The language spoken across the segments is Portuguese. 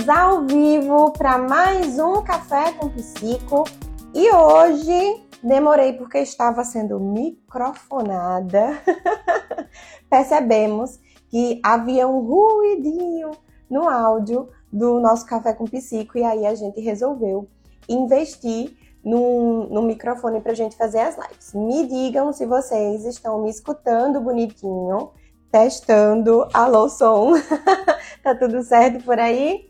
Estamos ao vivo para mais um Café com Psico e hoje demorei porque estava sendo microfonada. Percebemos que havia um ruidinho no áudio do nosso Café com Psico e aí a gente resolveu investir no, microfone para a gente fazer as lives. Me digam se vocês estão me escutando bonitinho testando. Alô, som. tá tudo certo por aí?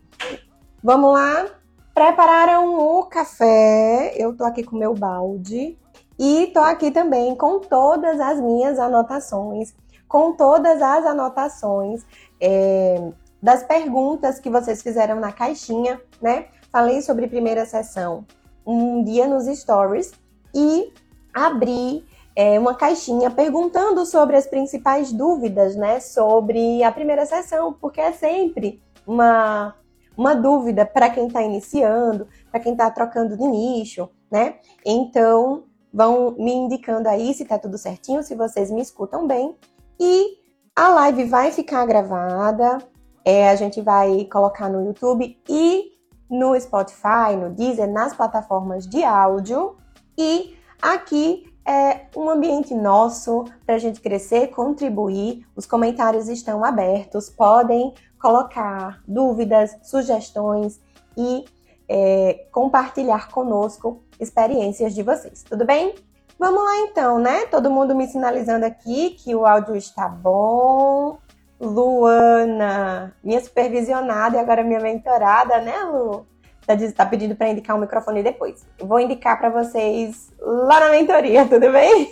Vamos lá? Prepararam o café. Eu tô aqui com meu balde. E tô aqui também com todas as minhas anotações, com todas as anotações é, das perguntas que vocês fizeram na caixinha, né? Falei sobre primeira sessão um dia nos stories e abri é, uma caixinha perguntando sobre as principais dúvidas, né, sobre a primeira sessão, porque é sempre uma, uma dúvida para quem está iniciando, para quem está trocando de nicho, né? Então, vão me indicando aí se está tudo certinho, se vocês me escutam bem. E a live vai ficar gravada, é, a gente vai colocar no YouTube e no Spotify, no Deezer, nas plataformas de áudio. E aqui é um ambiente nosso para a gente crescer, contribuir. Os comentários estão abertos, podem colocar dúvidas, sugestões e é, compartilhar conosco experiências de vocês, tudo bem? Vamos lá então, né? Todo mundo me sinalizando aqui que o áudio está bom. Luana, minha supervisionada e agora minha mentorada, né, Lu? Tá, tá pedindo para indicar um microfone depois. Eu vou indicar para vocês lá na mentoria, tudo bem?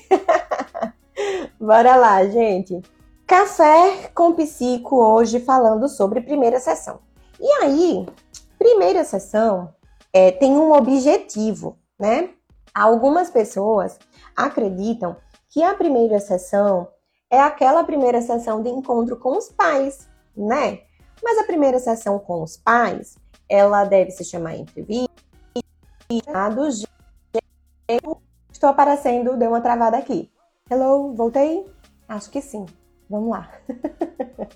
Bora lá, gente. Café com psico hoje falando sobre primeira sessão. E aí, primeira sessão é, tem um objetivo, né? Algumas pessoas acreditam que a primeira sessão é aquela primeira sessão de encontro com os pais, né? Mas a primeira sessão com os pais ela deve se chamar entrevista. Estou aparecendo, deu uma travada aqui. Hello, voltei? Acho que sim. Vamos lá.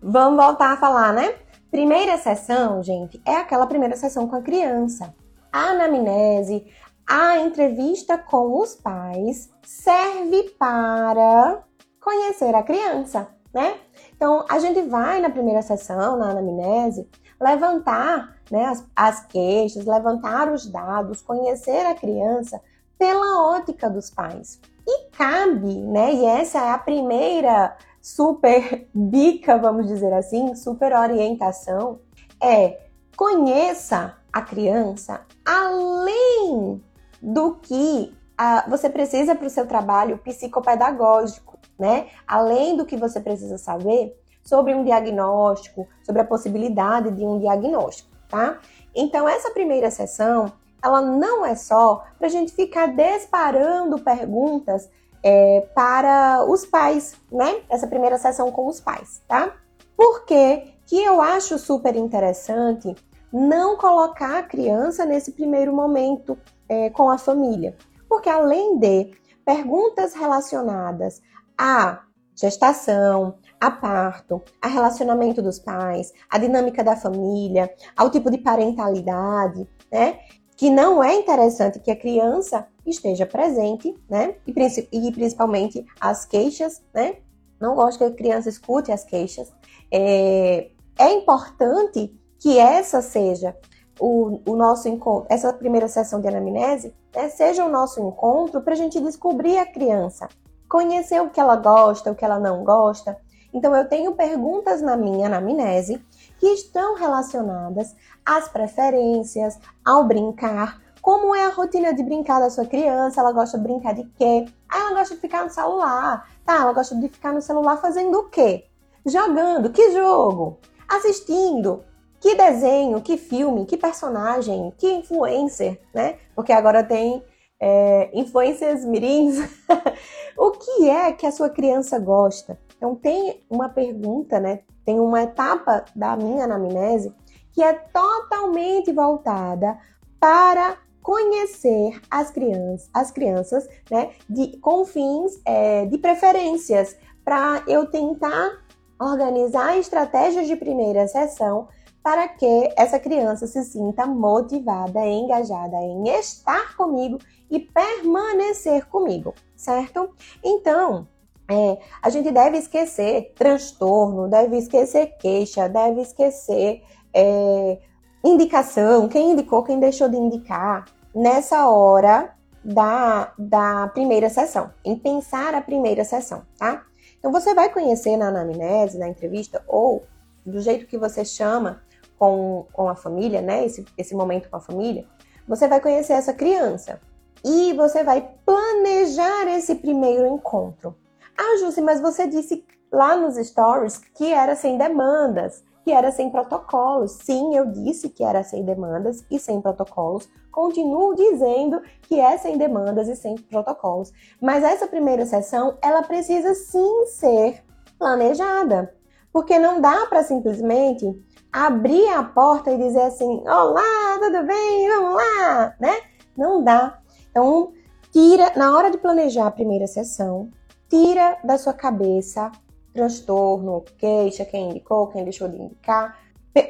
Vamos voltar a falar, né? Primeira sessão, gente, é aquela primeira sessão com a criança. A anamnese, a entrevista com os pais serve para conhecer a criança, né? Então, a gente vai na primeira sessão, na anamnese, levantar né, as, as queixas, levantar os dados, conhecer a criança pela ótica dos pais. E cabe, né? E essa é a primeira super dica, vamos dizer assim, super orientação, é conheça a criança além do que a, você precisa para o seu trabalho psicopedagógico, né? Além do que você precisa saber sobre um diagnóstico, sobre a possibilidade de um diagnóstico, tá? Então, essa primeira sessão, ela não é só para a gente ficar disparando perguntas é, para os pais, né? Essa primeira sessão com os pais, tá? Por que eu acho super interessante não colocar a criança nesse primeiro momento é, com a família? Porque além de perguntas relacionadas à gestação, a parto, a relacionamento dos pais, a dinâmica da família, ao tipo de parentalidade, né? Que não é interessante que a criança esteja presente, né? E, e principalmente as queixas, né? Não gosto que a criança escute as queixas. É, é importante que essa seja o, o, nosso encontro, essa primeira sessão de anamnese, né, seja o nosso encontro para a gente descobrir a criança, conhecer o que ela gosta, o que ela não gosta, então, eu tenho perguntas na minha anamnese que estão relacionadas às preferências, ao brincar, como é a rotina de brincar da sua criança, ela gosta de brincar de quê? Ah, ela gosta de ficar no celular. Tá, ela gosta de ficar no celular fazendo o quê? Jogando, que jogo? Assistindo, que desenho, que filme, que personagem, que influencer, né? Porque agora tem é, influencers mirins. o que é que a sua criança gosta? Então tem uma pergunta, né? Tem uma etapa da minha anamnese que é totalmente voltada para conhecer as crianças, as crianças, né, de, com fins é, de preferências, para eu tentar organizar estratégias de primeira sessão para que essa criança se sinta motivada, engajada em estar comigo e permanecer comigo, certo? Então, é, a gente deve esquecer transtorno, deve esquecer queixa, deve esquecer é, indicação, quem indicou, quem deixou de indicar, nessa hora da, da primeira sessão, em pensar a primeira sessão, tá? Então você vai conhecer na anamnese, na entrevista, ou do jeito que você chama com, com a família, né? Esse, esse momento com a família, você vai conhecer essa criança. E você vai planejar esse primeiro encontro. Ah, Jussi, mas você disse lá nos stories que era sem demandas que era sem protocolos. Sim, eu disse que era sem demandas e sem protocolos. Continuo dizendo que é sem demandas e sem protocolos. Mas essa primeira sessão, ela precisa sim ser planejada. Porque não dá para simplesmente abrir a porta e dizer assim: "Olá, tudo bem? Vamos lá", né? Não dá. Então, tira na hora de planejar a primeira sessão, tira da sua cabeça transtorno, queixa, quem indicou, quem deixou de indicar.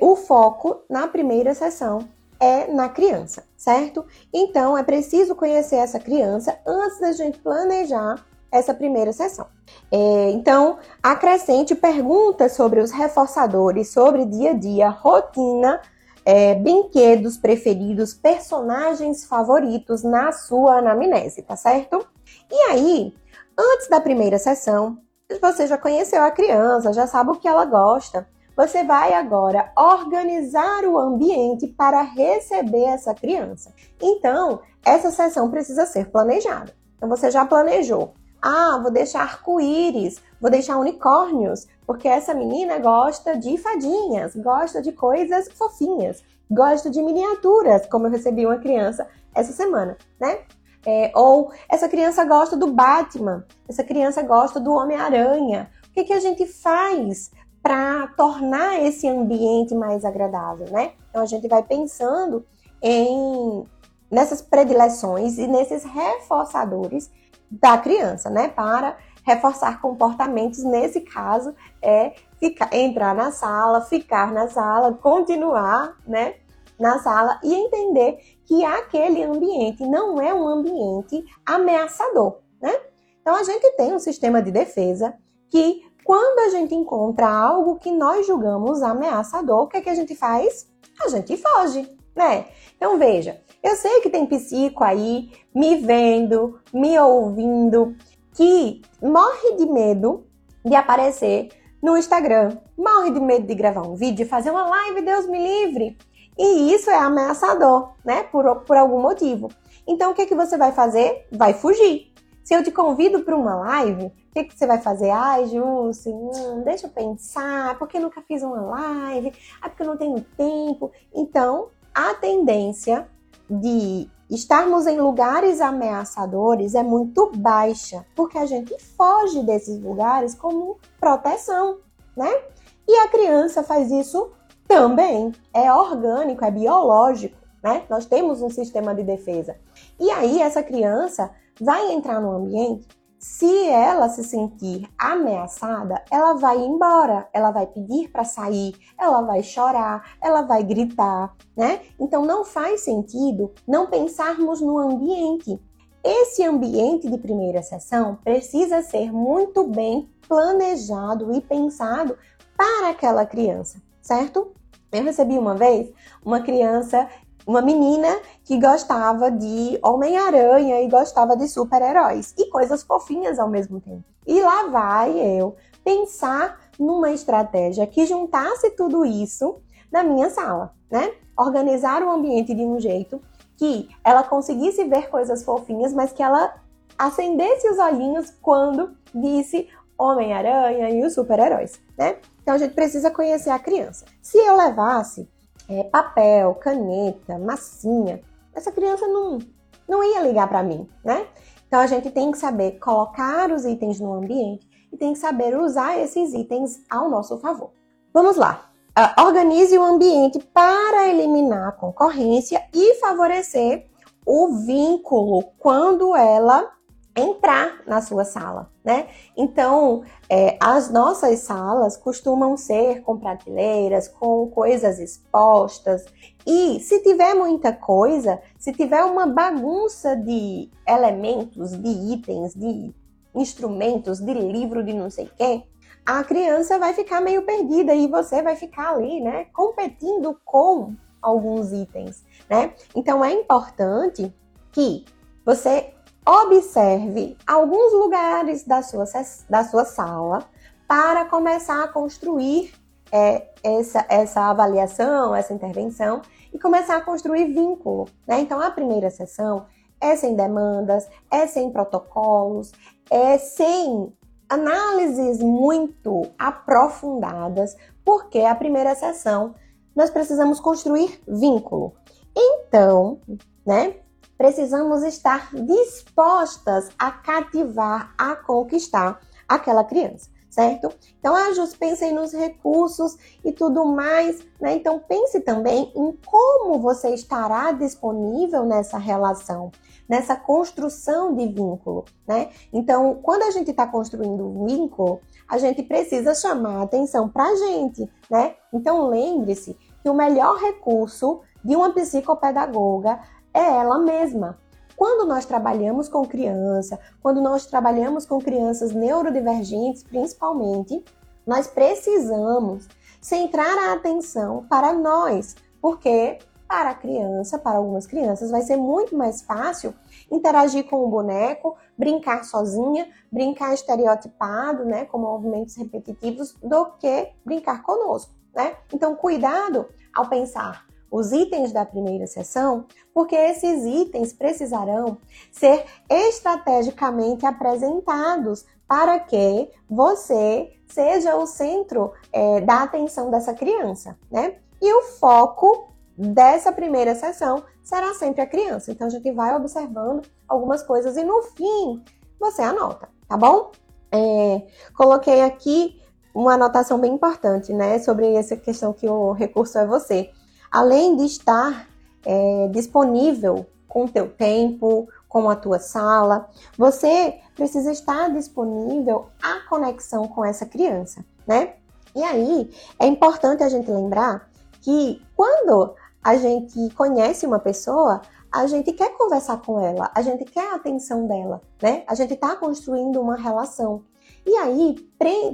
O foco na primeira sessão é na criança, certo? Então é preciso conhecer essa criança antes da gente planejar essa primeira sessão. É, então, acrescente perguntas sobre os reforçadores, sobre dia a dia, rotina, é, brinquedos preferidos, personagens favoritos na sua anamnese, tá certo? E aí, antes da primeira sessão, você já conheceu a criança, já sabe o que ela gosta. Você vai agora organizar o ambiente para receber essa criança. Então, essa sessão precisa ser planejada. Então, você já planejou. Ah, vou deixar arco-íris, vou deixar unicórnios, porque essa menina gosta de fadinhas, gosta de coisas fofinhas, gosta de miniaturas, como eu recebi uma criança essa semana, né? É, ou essa criança gosta do Batman, essa criança gosta do Homem-Aranha. O que, que a gente faz para tornar esse ambiente mais agradável, né? Então a gente vai pensando em nessas predileções e nesses reforçadores da criança, né? Para reforçar comportamentos, nesse caso, é ficar, entrar na sala, ficar na sala, continuar, né? Na sala e entender que aquele ambiente não é um ambiente ameaçador, né? Então a gente tem um sistema de defesa que quando a gente encontra algo que nós julgamos ameaçador, o que é que a gente faz? A gente foge, né? Então veja, eu sei que tem psico aí me vendo, me ouvindo, que morre de medo de aparecer no Instagram, morre de medo de gravar um vídeo, fazer uma live, Deus me livre. E isso é ameaçador, né? Por, por algum motivo. Então, o que, que você vai fazer? Vai fugir. Se eu te convido para uma live, o que, que você vai fazer? Ai, Jussi, hum, deixa eu pensar, porque nunca fiz uma live, ah, porque eu não tenho tempo. Então, a tendência de estarmos em lugares ameaçadores é muito baixa, porque a gente foge desses lugares como proteção, né? E a criança faz isso também é orgânico, é biológico, né? Nós temos um sistema de defesa. E aí essa criança vai entrar no ambiente, se ela se sentir ameaçada, ela vai embora, ela vai pedir para sair, ela vai chorar, ela vai gritar, né? Então não faz sentido não pensarmos no ambiente. Esse ambiente de primeira sessão precisa ser muito bem planejado e pensado para aquela criança certo? Eu recebi uma vez uma criança, uma menina que gostava de Homem-Aranha e gostava de super-heróis e coisas fofinhas ao mesmo tempo. E lá vai eu pensar numa estratégia que juntasse tudo isso na minha sala, né? Organizar o ambiente de um jeito que ela conseguisse ver coisas fofinhas, mas que ela acendesse os olhinhos quando disse Homem-Aranha e os super-heróis, né? Então a gente precisa conhecer a criança. Se eu levasse é, papel, caneta, massinha, essa criança não, não ia ligar para mim, né? Então a gente tem que saber colocar os itens no ambiente e tem que saber usar esses itens ao nosso favor. Vamos lá. Uh, organize o ambiente para eliminar a concorrência e favorecer o vínculo quando ela entrar na sua sala, né? Então, é, as nossas salas costumam ser com prateleiras, com coisas expostas. E se tiver muita coisa, se tiver uma bagunça de elementos, de itens, de instrumentos, de livro, de não sei quem, a criança vai ficar meio perdida e você vai ficar ali, né, competindo com alguns itens, né? Então é importante que você observe alguns lugares da sua, da sua sala para começar a construir é, essa, essa avaliação, essa intervenção e começar a construir vínculo. Né? Então, a primeira sessão é sem demandas, é sem protocolos, é sem análises muito aprofundadas, porque a primeira sessão nós precisamos construir vínculo. Então, né, precisamos estar dispostas a cativar, a conquistar aquela criança, certo? Então, a Jus, pense nos recursos e tudo mais, né? Então, pense também em como você estará disponível nessa relação, nessa construção de vínculo, né? Então, quando a gente está construindo vínculo, a gente precisa chamar atenção para a gente, né? Então, lembre-se que o melhor recurso de uma psicopedagoga é ela mesma. Quando nós trabalhamos com criança, quando nós trabalhamos com crianças neurodivergentes, principalmente, nós precisamos centrar a atenção para nós, porque para a criança, para algumas crianças, vai ser muito mais fácil interagir com o boneco, brincar sozinha, brincar estereotipado, né, com movimentos repetitivos, do que brincar conosco, né? Então, cuidado ao pensar os itens da primeira sessão, porque esses itens precisarão ser estrategicamente apresentados para que você seja o centro é, da atenção dessa criança, né? E o foco dessa primeira sessão será sempre a criança. Então a gente vai observando algumas coisas e no fim você anota, tá bom? É, coloquei aqui uma anotação bem importante, né, sobre essa questão que o recurso é você além de estar é, disponível com o teu tempo, com a tua sala, você precisa estar disponível à conexão com essa criança, né? E aí é importante a gente lembrar que quando a gente conhece uma pessoa, a gente quer conversar com ela, a gente quer a atenção dela, né? A gente está construindo uma relação. E aí,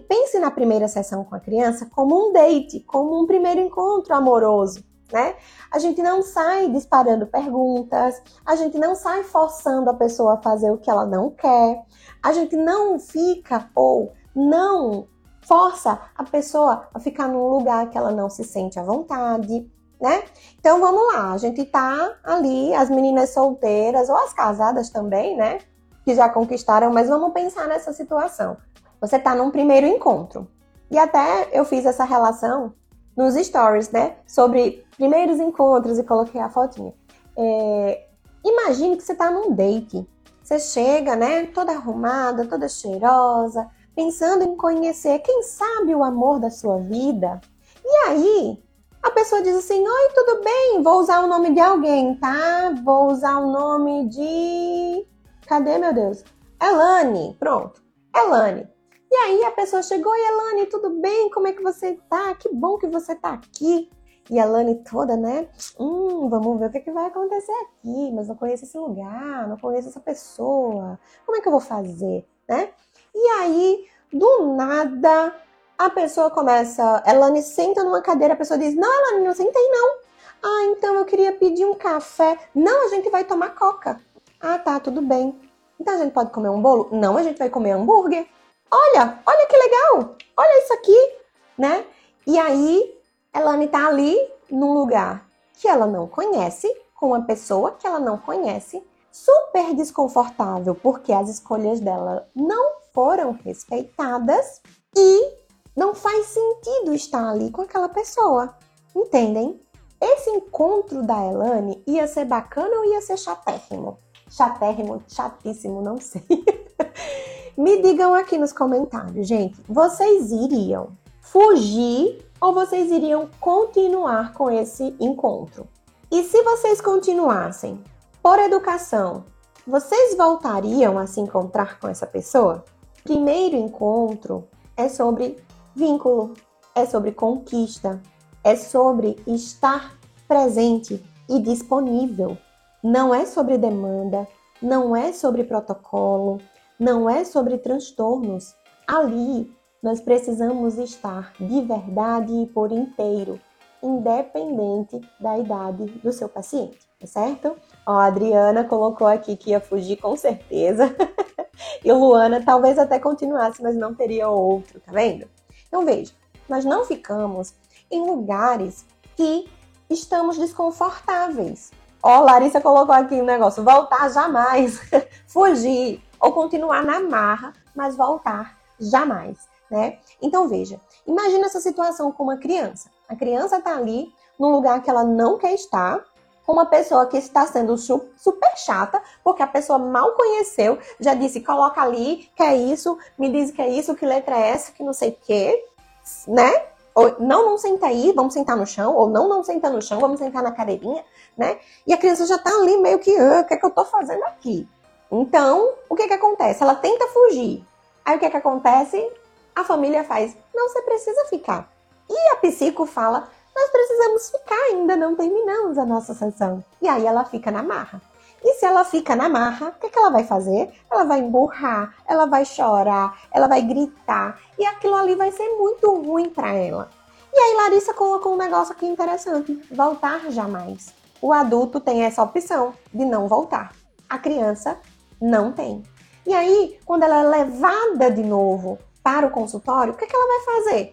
pense na primeira sessão com a criança como um date, como um primeiro encontro amoroso né? A gente não sai disparando perguntas, a gente não sai forçando a pessoa a fazer o que ela não quer, a gente não fica ou não força a pessoa a ficar num lugar que ela não se sente à vontade, né? Então vamos lá, a gente tá ali, as meninas solteiras ou as casadas também, né? Que já conquistaram, mas vamos pensar nessa situação. Você tá num primeiro encontro. E até eu fiz essa relação nos stories, né? Sobre primeiros encontros e coloquei a fotinha. É, imagine que você está num date. Você chega, né? Toda arrumada, toda cheirosa, pensando em conhecer, quem sabe, o amor da sua vida. E aí, a pessoa diz assim: Oi, tudo bem? Vou usar o nome de alguém, tá? Vou usar o nome de. Cadê, meu Deus? Elane. Pronto. Elane. E aí a pessoa chegou, e Elane, tudo bem? Como é que você tá? Que bom que você tá aqui. E a Lani toda, né? Hum, vamos ver o que, que vai acontecer aqui, mas não conheço esse lugar, não conheço essa pessoa. Como é que eu vou fazer, né? E aí, do nada, a pessoa começa. Elane senta numa cadeira, a pessoa diz: Não, Elane, não sentei não. Ah, então eu queria pedir um café. Não, a gente vai tomar coca. Ah, tá, tudo bem. Então a gente pode comer um bolo? Não, a gente vai comer hambúrguer. Olha, olha que legal! Olha isso aqui, né? E aí, Elane tá ali num lugar que ela não conhece, com uma pessoa que ela não conhece, super desconfortável, porque as escolhas dela não foram respeitadas e não faz sentido estar ali com aquela pessoa. Entendem? Esse encontro da Elane ia ser bacana ou ia ser chatérrimo? Chatérrimo, chatíssimo, não sei. Me digam aqui nos comentários, gente, vocês iriam fugir ou vocês iriam continuar com esse encontro? E se vocês continuassem por educação, vocês voltariam a se encontrar com essa pessoa? Primeiro encontro é sobre vínculo, é sobre conquista, é sobre estar presente e disponível. Não é sobre demanda, não é sobre protocolo, não é sobre transtornos. Ali nós precisamos estar de verdade e por inteiro, independente da idade do seu paciente, tá certo? Ó, a Adriana colocou aqui que ia fugir com certeza. e Luana talvez até continuasse, mas não teria outro, tá vendo? Então veja, nós não ficamos em lugares que estamos desconfortáveis. Ó, Larissa colocou aqui um negócio: voltar jamais, fugir ou continuar na marra, mas voltar jamais, né? Então veja, imagina essa situação com uma criança. A criança está ali num lugar que ela não quer estar, com uma pessoa que está sendo super chata, porque a pessoa mal conheceu, já disse, coloca ali, que é isso, me diz que é isso, que letra é essa, que não sei o quê, né? Ou, não, não senta aí, vamos sentar no chão, ou não, não senta no chão, vamos sentar na cadeirinha, né? E a criança já tá ali meio que, ah, o que é que eu tô fazendo aqui? Então, o que que acontece? Ela tenta fugir. Aí o que que acontece? A família faz, não, você precisa ficar. E a psico fala, nós precisamos ficar, ainda não terminamos a nossa sessão. E aí ela fica na marra. E se ela fica na marra, o que, que ela vai fazer? Ela vai emburrar, ela vai chorar, ela vai gritar. E aquilo ali vai ser muito ruim para ela. E aí Larissa colocou um negócio aqui interessante: voltar jamais. O adulto tem essa opção de não voltar. A criança não tem. E aí, quando ela é levada de novo para o consultório, o que, que ela vai fazer?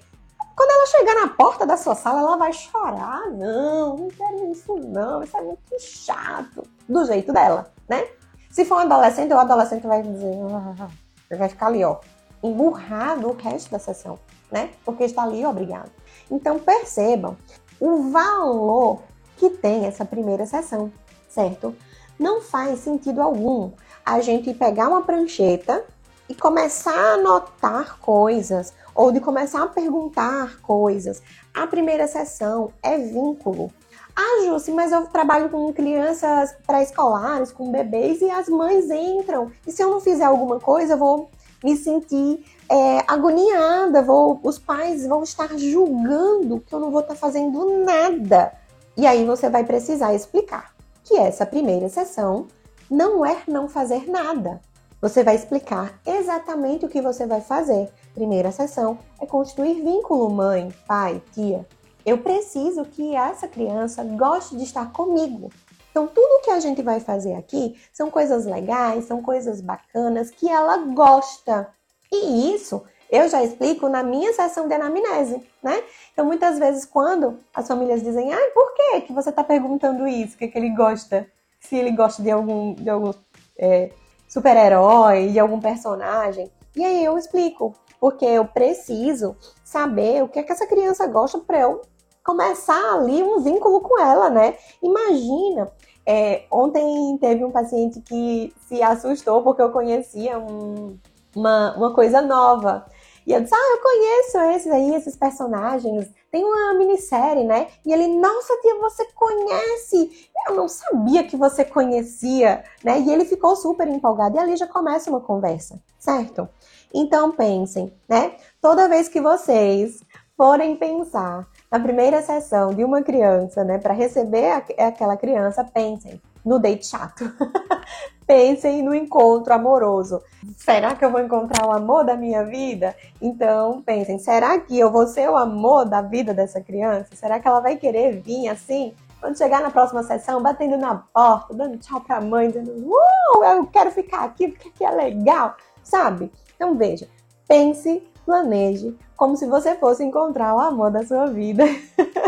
Quando ela chegar na porta da sua sala, ela vai chorar. Ah, não, não quero isso não, isso é muito chato. Do jeito dela, né? Se for um adolescente, o adolescente vai dizer, ah, vai ficar ali, ó, emburrado o resto da sessão, né? Porque está ali obrigado. Então percebam o valor que tem essa primeira sessão, certo? Não faz sentido algum a gente pegar uma prancheta e começar a anotar coisas ou de começar a perguntar coisas. A primeira sessão é vínculo. Ah, Jussi, mas eu trabalho com crianças pré-escolares, com bebês, e as mães entram. E se eu não fizer alguma coisa, eu vou me sentir é, agoniada, vou, os pais vão estar julgando que eu não vou estar fazendo nada. E aí você vai precisar explicar que essa primeira sessão não é não fazer nada. Você vai explicar exatamente o que você vai fazer. Primeira sessão é construir vínculo mãe, pai, tia. Eu preciso que essa criança goste de estar comigo. Então, tudo que a gente vai fazer aqui são coisas legais, são coisas bacanas que ela gosta. E isso eu já explico na minha sessão de anamnese, né? Então, muitas vezes, quando as famílias dizem, ai, por que, que você está perguntando isso? O que, que ele gosta? Se ele gosta de algum, de algum é, super-herói, de algum personagem. E aí eu explico, porque eu preciso saber o que é que essa criança gosta para eu começar ali um vínculo com ela, né? Imagina, é, ontem teve um paciente que se assustou porque eu conhecia um, uma, uma coisa nova. E eu disse, ah, eu conheço esses aí, esses personagens. Tem uma minissérie, né? E ele, nossa, tia, você conhece? Eu não sabia que você conhecia, né? E ele ficou super empolgado. E ali já começa uma conversa, certo? Então pensem, né? Toda vez que vocês forem pensar na primeira sessão de uma criança, né, para receber aquela criança, pensem no date chato. Pensem no encontro amoroso. Será que eu vou encontrar o amor da minha vida? Então, pensem, será que eu vou ser o amor da vida dessa criança? Será que ela vai querer vir assim? Quando chegar na próxima sessão, batendo na porta, dando tchau pra mãe, dizendo, uh, eu quero ficar aqui porque aqui é legal, sabe? Então, veja, pense, planeje, como se você fosse encontrar o amor da sua vida,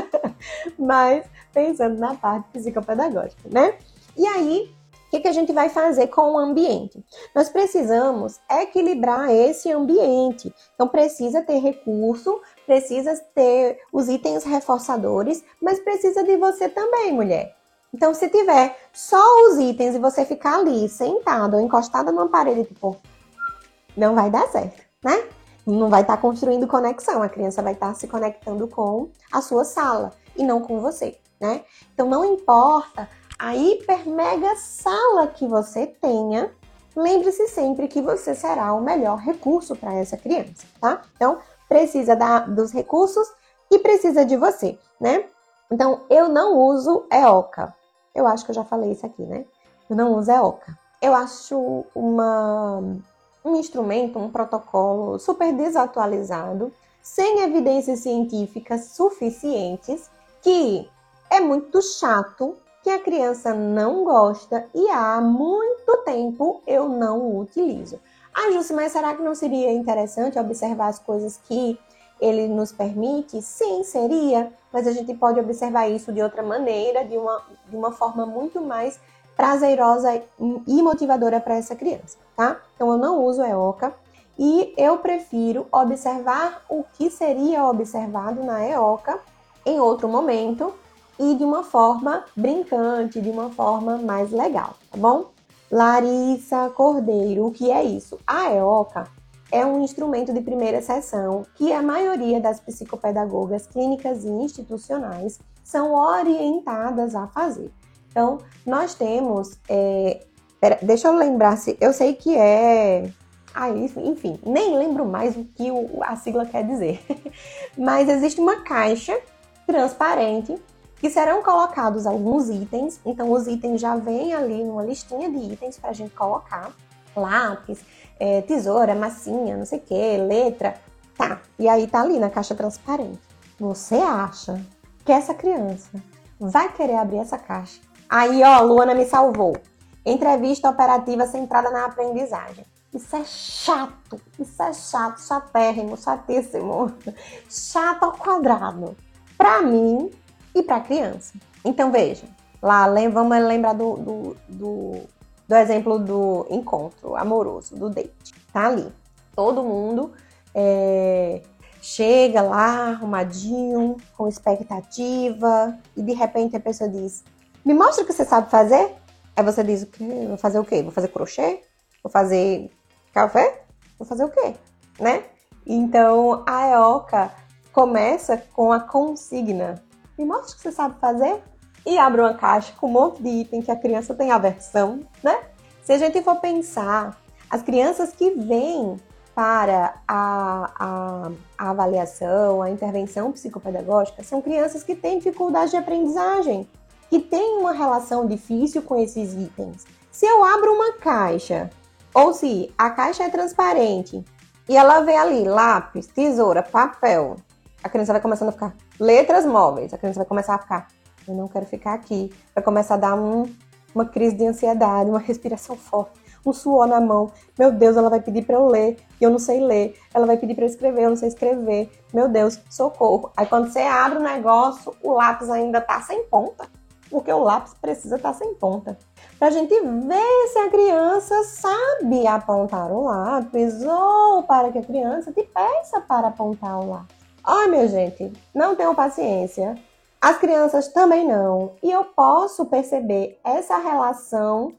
mas pensando na parte psicopedagógica, né? E aí, o que, que, a gente vai fazer com o ambiente? Nós precisamos equilibrar esse ambiente. Então, precisa ter recurso, precisa ter os itens reforçadores, mas precisa de você também, mulher. Então, se tiver só os itens e você ficar ali sentado ou encostada numa parede, tipo, não vai dar certo, né? Não vai estar tá construindo conexão. A criança vai estar tá se conectando com a sua sala e não com você, né? Então, não importa a hiper mega sala que você tenha, lembre-se sempre que você será o melhor recurso para essa criança, tá? Então, precisa da, dos recursos e precisa de você, né? Então, eu não uso EOCA. Eu acho que eu já falei isso aqui, né? Eu não uso EOCA. Eu acho uma, um instrumento, um protocolo super desatualizado, sem evidências científicas suficientes, que é muito chato, que a criança não gosta e há muito tempo eu não utilizo. Ah, Jussi, mas será que não seria interessante observar as coisas que ele nos permite? Sim, seria, mas a gente pode observar isso de outra maneira, de uma, de uma forma muito mais prazerosa e motivadora para essa criança, tá? Então eu não uso EOCA e eu prefiro observar o que seria observado na EOCA em outro momento e de uma forma brincante, de uma forma mais legal, tá bom? Larissa Cordeiro, o que é isso? A EOCA é um instrumento de primeira sessão que a maioria das psicopedagogas clínicas e institucionais são orientadas a fazer. Então, nós temos. É, pera, deixa eu lembrar se. Eu sei que é. Ah, enfim, nem lembro mais o que a sigla quer dizer. Mas existe uma caixa transparente que serão colocados alguns itens. Então, os itens já vêm ali numa listinha de itens para a gente colocar: lápis, é, tesoura, massinha, não sei o que, letra. Tá. E aí tá ali na caixa transparente. Você acha que essa criança vai querer abrir essa caixa? Aí, ó, Luana me salvou. Entrevista operativa centrada na aprendizagem. Isso é chato, isso é chato, chatérrimo, chatíssimo. Chato ao quadrado. Pra mim, e para a criança. Então veja, lá vamos lembrar do, do, do, do, exemplo do encontro amoroso, do date. Tá ali. Todo mundo é, chega lá arrumadinho, com expectativa, e de repente a pessoa diz: Me mostra o que você sabe fazer. Aí você diz: o quê? Vou fazer o quê? Vou fazer crochê? Vou fazer café? Vou fazer o quê? Né? Então a EOCA começa com a consigna me mostra o que você sabe fazer. E abre uma caixa com um monte de item que a criança tem aversão, né? Se a gente for pensar, as crianças que vêm para a, a, a, avaliação, a intervenção psicopedagógica, são crianças que têm dificuldade de aprendizagem, que têm uma relação difícil com esses itens. Se eu abro uma caixa, ou se a caixa é transparente e ela vê ali lápis, tesoura, papel, a criança vai começando a ficar letras móveis. A criança vai começar a ficar, eu não quero ficar aqui. Vai começar a dar um, uma crise de ansiedade, uma respiração forte, um suor na mão. Meu Deus, ela vai pedir para eu ler e eu não sei ler. Ela vai pedir para eu escrever, eu não sei escrever. Meu Deus, socorro. Aí quando você abre o negócio, o lápis ainda tá sem ponta, porque o lápis precisa estar tá sem ponta. Pra gente ver se a criança sabe apontar o lápis ou para que a criança te peça para apontar o lápis. Ai, minha gente, não tenham paciência. As crianças também não. E eu posso perceber essa relação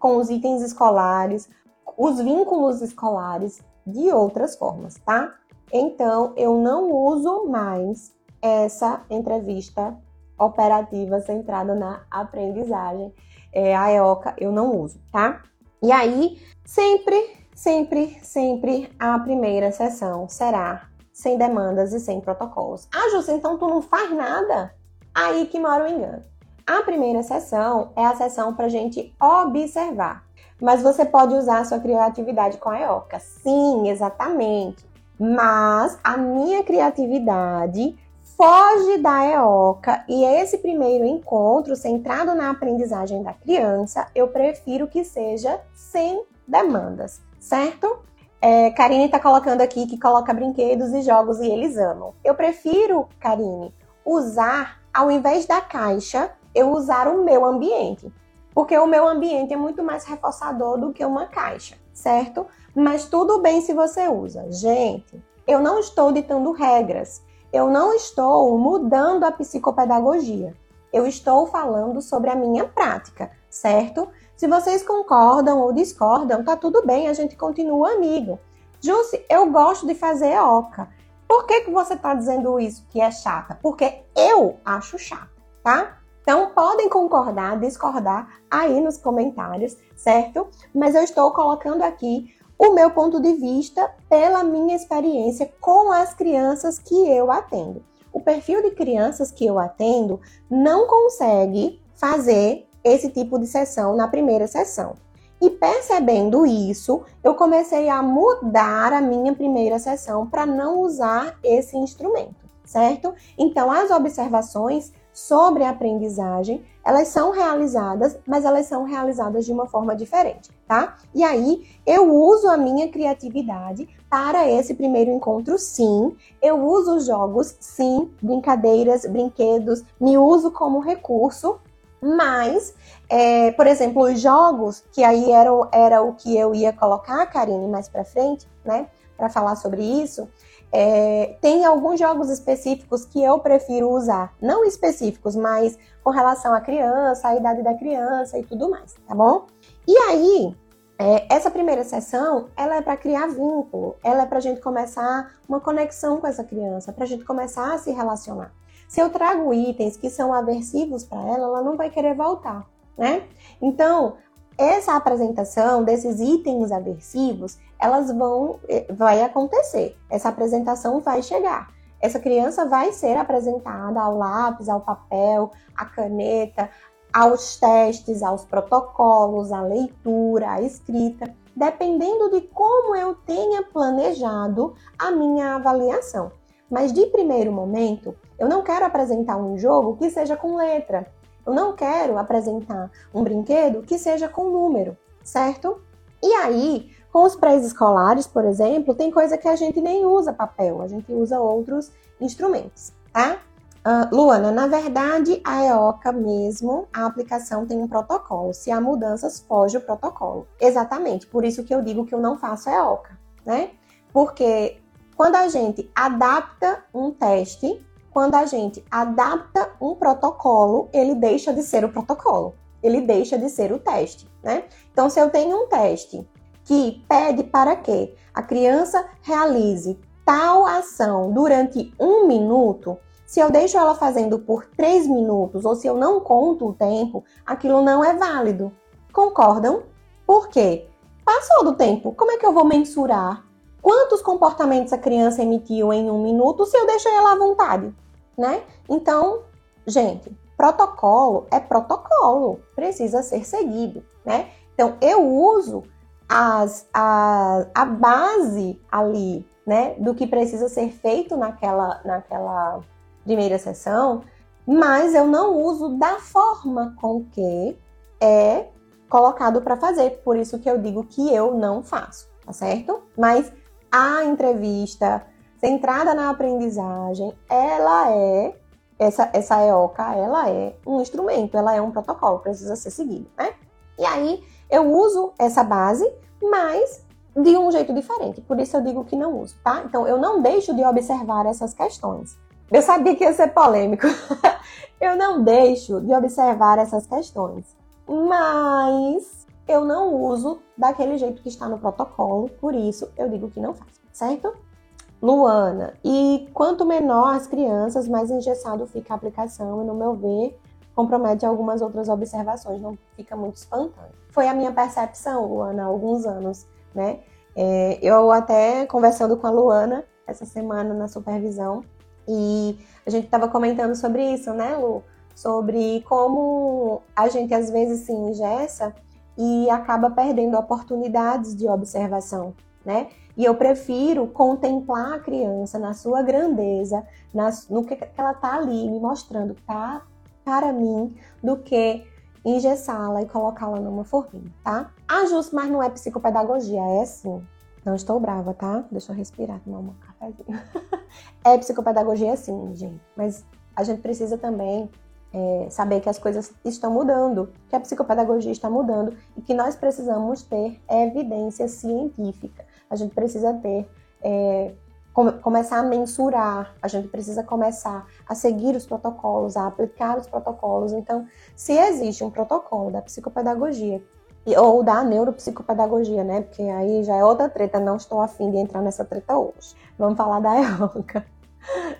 com os itens escolares, os vínculos escolares de outras formas, tá? Então, eu não uso mais essa entrevista operativa centrada na aprendizagem. É, a EOCA eu não uso, tá? E aí, sempre, sempre, sempre a primeira sessão será sem demandas e sem protocolos. Ah, Júcia, então tu não faz nada? Aí que mora o engano. A primeira sessão é a sessão para gente observar. Mas você pode usar a sua criatividade com a EOCA. Sim, exatamente. Mas a minha criatividade foge da EOCA e esse primeiro encontro centrado na aprendizagem da criança, eu prefiro que seja sem demandas, certo? É, Karine está colocando aqui que coloca brinquedos e jogos e eles amam. Eu prefiro, Karine, usar, ao invés da caixa, eu usar o meu ambiente. Porque o meu ambiente é muito mais reforçador do que uma caixa, certo? Mas tudo bem se você usa. Gente, eu não estou ditando regras. Eu não estou mudando a psicopedagogia. Eu estou falando sobre a minha prática, certo? Se vocês concordam ou discordam, tá tudo bem, a gente continua amigo. Jussi, eu gosto de fazer oca. Por que, que você tá dizendo isso que é chata? Porque eu acho chata, tá? Então, podem concordar, discordar aí nos comentários, certo? Mas eu estou colocando aqui o meu ponto de vista pela minha experiência com as crianças que eu atendo. O perfil de crianças que eu atendo não consegue fazer esse tipo de sessão na primeira sessão. E percebendo isso, eu comecei a mudar a minha primeira sessão para não usar esse instrumento, certo? Então, as observações sobre a aprendizagem, elas são realizadas, mas elas são realizadas de uma forma diferente, tá? E aí, eu uso a minha criatividade para esse primeiro encontro, sim. Eu uso jogos, sim, brincadeiras, brinquedos, me uso como recurso mas, é, por exemplo, os jogos, que aí era, era o que eu ia colocar, Karine, mais para frente, né, para falar sobre isso, é, tem alguns jogos específicos que eu prefiro usar. Não específicos, mas com relação à criança, à idade da criança e tudo mais, tá bom? E aí, é, essa primeira sessão, ela é para criar vínculo, ela é para a gente começar uma conexão com essa criança, para a gente começar a se relacionar. Se eu trago itens que são aversivos para ela, ela não vai querer voltar, né? Então, essa apresentação desses itens aversivos, elas vão eh, vai acontecer. Essa apresentação vai chegar. Essa criança vai ser apresentada ao lápis, ao papel, à caneta, aos testes, aos protocolos, à leitura, à escrita, dependendo de como eu tenha planejado a minha avaliação. Mas de primeiro momento, eu não quero apresentar um jogo que seja com letra. Eu não quero apresentar um brinquedo que seja com número, certo? E aí, com os pré-escolares, por exemplo, tem coisa que a gente nem usa papel, a gente usa outros instrumentos, tá? Uh, Luana, na verdade, a EOCA mesmo, a aplicação tem um protocolo. Se há mudanças, foge o protocolo. Exatamente, por isso que eu digo que eu não faço EOCA, né? Porque quando a gente adapta um teste, quando a gente adapta um protocolo, ele deixa de ser o protocolo, ele deixa de ser o teste, né? Então, se eu tenho um teste que pede para que a criança realize tal ação durante um minuto, se eu deixo ela fazendo por três minutos ou se eu não conto o tempo, aquilo não é válido. Concordam? Por quê? Passou do tempo, como é que eu vou mensurar quantos comportamentos a criança emitiu em um minuto se eu deixei ela à vontade? né? Então, gente, protocolo é protocolo, precisa ser seguido, né? Então, eu uso as, a, a base ali, né, do que precisa ser feito naquela, naquela primeira sessão, mas eu não uso da forma com que é colocado para fazer. Por isso que eu digo que eu não faço, tá certo? Mas a entrevista, centrada na aprendizagem, ela é essa essa EOCA, ela é um instrumento, ela é um protocolo, precisa ser seguido, né? E aí eu uso essa base, mas de um jeito diferente. Por isso eu digo que não uso, tá? Então eu não deixo de observar essas questões. Eu sabia que ia ser polêmico. eu não deixo de observar essas questões, mas eu não uso daquele jeito que está no protocolo, por isso eu digo que não faço, certo? Luana, e quanto menor as crianças, mais engessado fica a aplicação e, no meu ver, compromete algumas outras observações, não fica muito espontâneo. Foi a minha percepção, Luana, há alguns anos, né? É, eu até conversando com a Luana essa semana na supervisão e a gente estava comentando sobre isso, né, Lu? Sobre como a gente às vezes se ingessa e acaba perdendo oportunidades de observação, né? E eu prefiro contemplar a criança na sua grandeza, nas, no que, que ela tá ali me mostrando, tá? Para mim, do que engessá-la e colocá-la numa forminha, tá? Ajuste, mas não é psicopedagogia, é sim. Não estou brava, tá? Deixa eu respirar, tomar um cafezinho. é psicopedagogia sim, gente. Mas a gente precisa também é, saber que as coisas estão mudando, que a psicopedagogia está mudando e que nós precisamos ter evidência científica a gente precisa ter, é, começar a mensurar, a gente precisa começar a seguir os protocolos, a aplicar os protocolos. Então, se existe um protocolo da psicopedagogia ou da neuropsicopedagogia, né? Porque aí já é outra treta, não estou afim de entrar nessa treta hoje. Vamos falar da EOCA.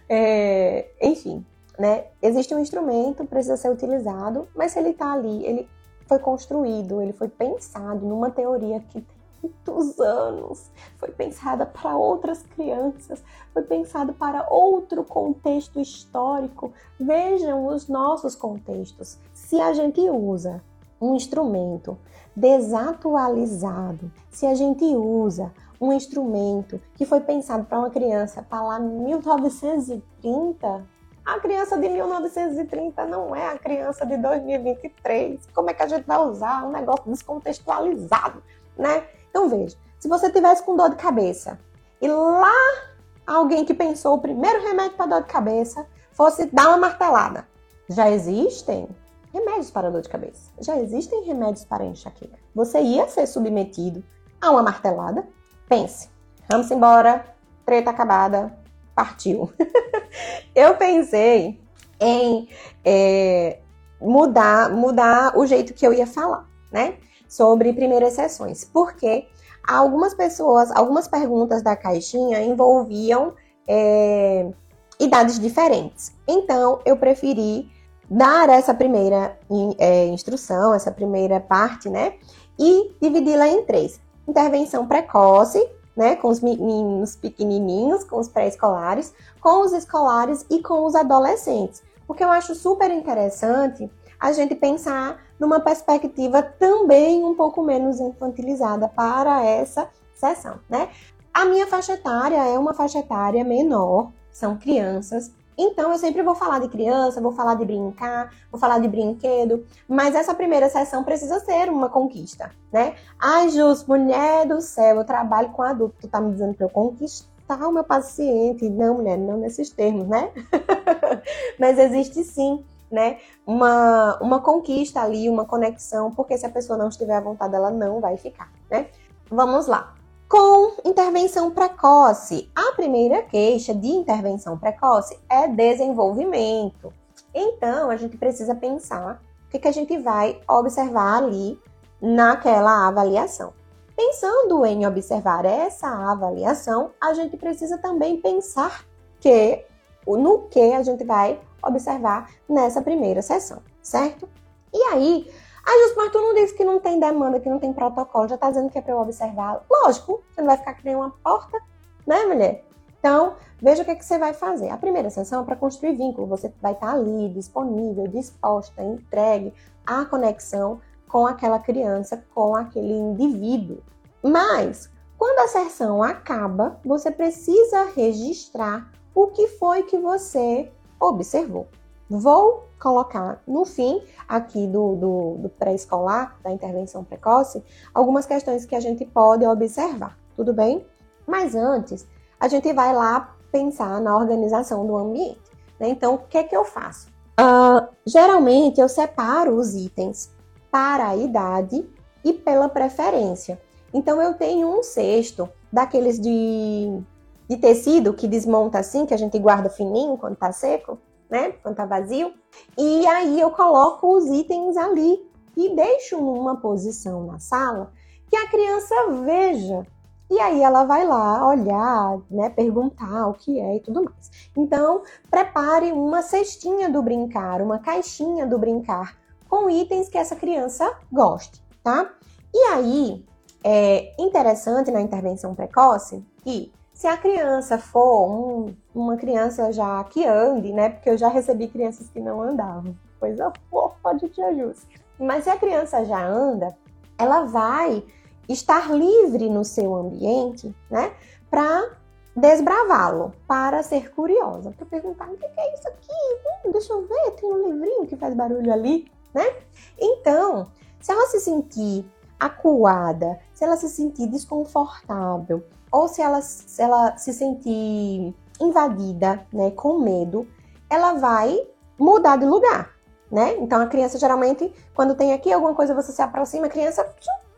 É, enfim, né? Existe um instrumento, precisa ser utilizado, mas se ele está ali, ele foi construído, ele foi pensado numa teoria que tem muitos anos, foi pensada para outras crianças, foi pensado para outro contexto histórico. Vejam os nossos contextos. Se a gente usa um instrumento desatualizado, se a gente usa um instrumento que foi pensado para uma criança para lá 1930, a criança de 1930 não é a criança de 2023. Como é que a gente vai usar um negócio descontextualizado, né? Então veja, se você tivesse com dor de cabeça e lá alguém que pensou o primeiro remédio para dor de cabeça fosse dar uma martelada, já existem remédios para dor de cabeça, já existem remédios para enxaqueca. Você ia ser submetido a uma martelada? Pense, vamos embora, treta acabada, partiu. eu pensei em é, mudar, mudar o jeito que eu ia falar, né? Sobre primeiras sessões, porque algumas pessoas, algumas perguntas da caixinha envolviam é, idades diferentes. Então, eu preferi dar essa primeira é, instrução, essa primeira parte, né? E dividi-la em três: intervenção precoce, né, com os meninos pequenininhos, com os pré-escolares, com os escolares e com os adolescentes. Porque eu acho super interessante a gente pensar numa perspectiva também um pouco menos infantilizada para essa sessão, né? A minha faixa etária é uma faixa etária menor, são crianças, então eu sempre vou falar de criança, vou falar de brincar, vou falar de brinquedo, mas essa primeira sessão precisa ser uma conquista, né? Ai, Jus, mulher do céu, eu trabalho com adulto, tu tá me dizendo pra eu conquistar o meu paciente. Não, mulher, não nesses termos, né? mas existe sim né, uma, uma conquista ali, uma conexão, porque se a pessoa não estiver à vontade, ela não vai ficar, né? Vamos lá com intervenção precoce. A primeira queixa de intervenção precoce é desenvolvimento. Então, a gente precisa pensar o que, que a gente vai observar ali naquela avaliação. Pensando em observar essa avaliação, a gente precisa também pensar que no que a gente vai observar nessa primeira sessão, certo? E aí, mas tu não disse que não tem demanda, que não tem protocolo, já tá dizendo que é para eu observar. Lógico, você não vai ficar que nem uma porta, né, mulher? Então, veja o que, é que você vai fazer. A primeira sessão é para construir vínculo. Você vai estar tá ali, disponível, disposta, entregue à conexão com aquela criança, com aquele indivíduo. Mas, quando a sessão acaba, você precisa registrar o que foi que você observou. Vou colocar no fim aqui do, do, do pré-escolar, da intervenção precoce, algumas questões que a gente pode observar, tudo bem? Mas antes, a gente vai lá pensar na organização do ambiente. Né? Então, o que é que eu faço? Uh, geralmente, eu separo os itens para a idade e pela preferência. Então, eu tenho um cesto daqueles de, de tecido que desmonta assim, que a gente guarda fininho quando tá seco né? Quando tá vazio. E aí eu coloco os itens ali e deixo numa posição na sala que a criança veja. E aí ela vai lá olhar, né, perguntar o que é e tudo mais. Então, prepare uma cestinha do brincar, uma caixinha do brincar com itens que essa criança goste, tá? E aí, é interessante na intervenção precoce que se a criança for um, uma criança já que ande, né? Porque eu já recebi crianças que não andavam. Coisa fofa de tia Júcia. Mas se a criança já anda, ela vai estar livre no seu ambiente, né? Para desbravá-lo, para ser curiosa, para perguntar o que é isso aqui, hum, deixa eu ver, tem um livrinho que faz barulho ali, né? Então, se ela se sentir acuada, se ela se sentir desconfortável, ou se ela, se ela se sentir invadida, né, com medo, ela vai mudar de lugar, né? Então a criança geralmente, quando tem aqui alguma coisa, você se aproxima, a criança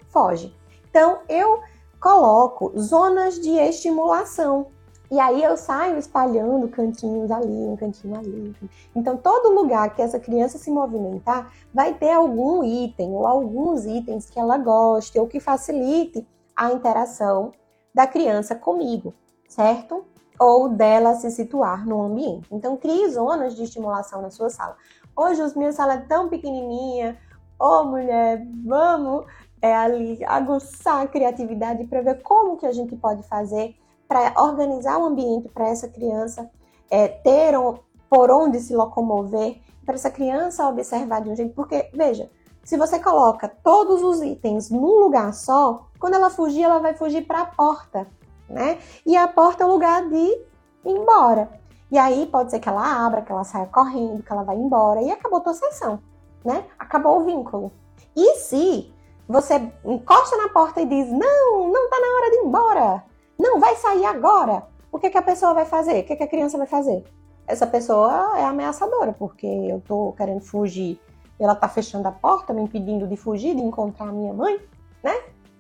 foge. Então eu coloco zonas de estimulação. E aí eu saio espalhando cantinhos ali, um cantinho ali. Então todo lugar que essa criança se movimentar vai ter algum item ou alguns itens que ela goste ou que facilite a interação da criança comigo, certo? Ou dela se situar no ambiente. Então, crie zonas de estimulação na sua sala. Hoje, os minha sala é tão pequenininha. Ô, oh, mulher, vamos é, ali aguçar a criatividade para ver como que a gente pode fazer para organizar o ambiente para essa criança é, ter por onde se locomover, para essa criança observar de um jeito. Porque, veja, se você coloca todos os itens num lugar só, quando ela fugir, ela vai fugir para a porta, né? E a porta é o lugar de ir embora. E aí pode ser que ela abra, que ela saia correndo, que ela vá embora e acabou a tua sessão, né? Acabou o vínculo. E se você encosta na porta e diz: Não, não tá na hora de ir embora. Não, vai sair agora. O que, que a pessoa vai fazer? O que, que a criança vai fazer? Essa pessoa é ameaçadora, porque eu tô querendo fugir. Ela tá fechando a porta, me impedindo de fugir, de encontrar a minha mãe, né?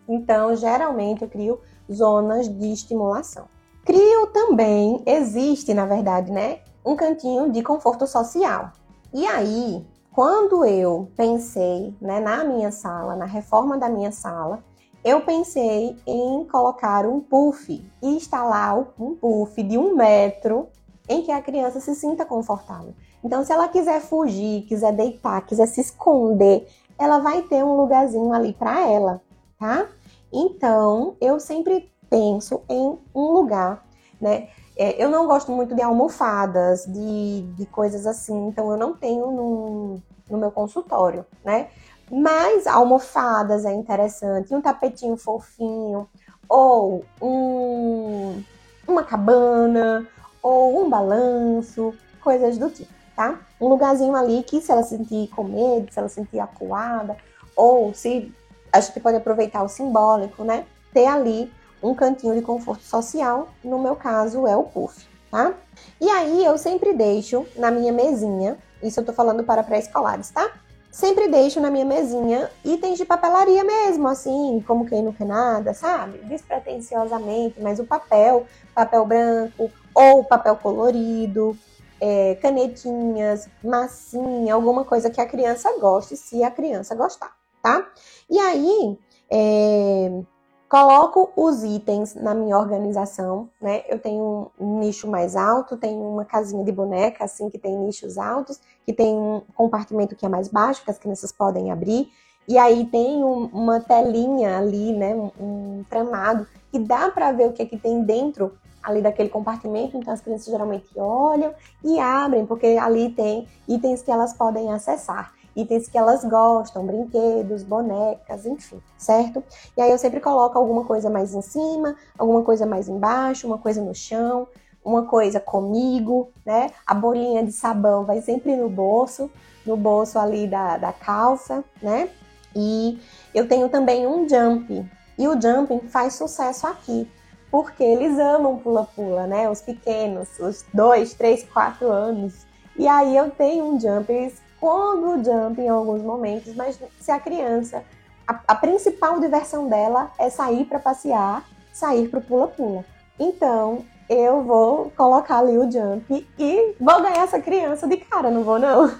Então, geralmente, eu crio zonas de estimulação. Crio também, existe, na verdade, né? Um cantinho de conforto social. E aí, quando eu pensei né, na minha sala, na reforma da minha sala, eu pensei em colocar um puff e instalar um puff de um metro em que a criança se sinta confortável. Então, se ela quiser fugir, quiser deitar, quiser se esconder, ela vai ter um lugarzinho ali para ela, tá? Então, eu sempre penso em um lugar, né? É, eu não gosto muito de almofadas, de, de coisas assim, então eu não tenho no, no meu consultório, né? Mas almofadas é interessante, um tapetinho fofinho, ou um, uma cabana, ou um balanço, coisas do tipo, tá? Um lugarzinho ali que se ela sentir com medo, se ela sentir acuada, ou se a gente pode aproveitar o simbólico, né? Ter ali um cantinho de conforto social, no meu caso é o puff, tá? E aí eu sempre deixo na minha mesinha, isso eu tô falando para pré-escolares, tá? Sempre deixo na minha mesinha itens de papelaria mesmo, assim, como quem não quer nada, sabe? Despretensiosamente, mas o papel, papel branco ou papel colorido, é, canetinhas, massinha, alguma coisa que a criança goste, se a criança gostar, tá? E aí, é, Coloco os itens na minha organização, né? Eu tenho um nicho mais alto, tenho uma casinha de boneca, assim, que tem nichos altos, que tem um compartimento que é mais baixo, que as crianças podem abrir. E aí tem um, uma telinha ali, né? Um, um tramado, que dá para ver o que é que tem dentro ali daquele compartimento, então as crianças geralmente olham e abrem, porque ali tem itens que elas podem acessar itens que elas gostam, brinquedos, bonecas, enfim, certo? E aí eu sempre coloco alguma coisa mais em cima, alguma coisa mais embaixo, uma coisa no chão, uma coisa comigo, né? A bolinha de sabão vai sempre no bolso, no bolso ali da, da calça, né? E eu tenho também um jump. E o jumping faz sucesso aqui, porque eles amam pula-pula, né? Os pequenos, os dois, três, quatro anos. E aí eu tenho um jump, eles quando o jump em alguns momentos, mas se a criança, a, a principal diversão dela é sair para passear, sair para pula-pula. Então, eu vou colocar ali o jump e vou ganhar essa criança de cara, não vou não?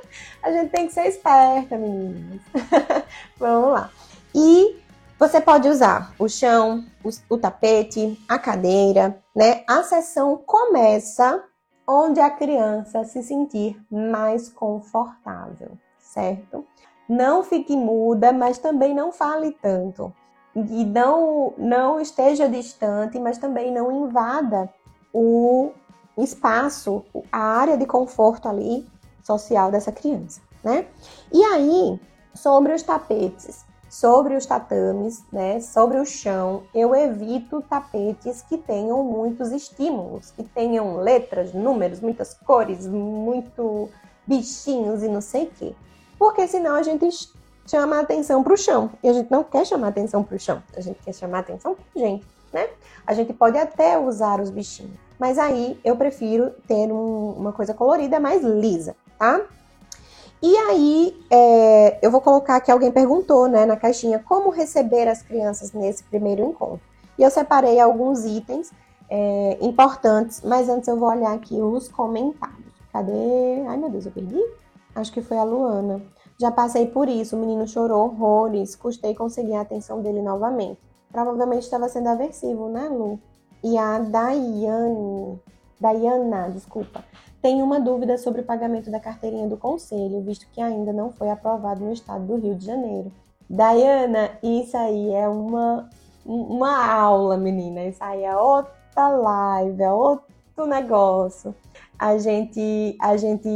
a gente tem que ser esperta, meninas. Vamos lá. E você pode usar o chão, o, o tapete, a cadeira, né? A sessão começa onde a criança se sentir mais confortável, certo? Não fique muda, mas também não fale tanto. E não, não esteja distante, mas também não invada o espaço, a área de conforto ali social dessa criança, né? E aí, sobre os tapetes, sobre os tatames, né, sobre o chão, eu evito tapetes que tenham muitos estímulos, que tenham letras, números, muitas cores, muito bichinhos e não sei o quê. Porque senão a gente chama atenção para o chão. E a gente não quer chamar atenção para o chão, a gente quer chamar atenção para gente, né? A gente pode até usar os bichinhos, mas aí eu prefiro ter um, uma coisa colorida mais lisa, tá? E aí, é, eu vou colocar que alguém perguntou né, na caixinha como receber as crianças nesse primeiro encontro. E eu separei alguns itens é, importantes, mas antes eu vou olhar aqui os comentários. Cadê? Ai meu Deus, eu perdi? Acho que foi a Luana. Já passei por isso, o menino chorou horrores, custei conseguir a atenção dele novamente. Provavelmente estava sendo aversivo, né, Lu? e a Daiane, Dayana, desculpa, tem uma dúvida sobre o pagamento da carteirinha do conselho, visto que ainda não foi aprovado no estado do Rio de Janeiro. Dayana, isso aí é uma, uma aula, menina. Isso aí é outra live, é outro negócio. A gente, a gente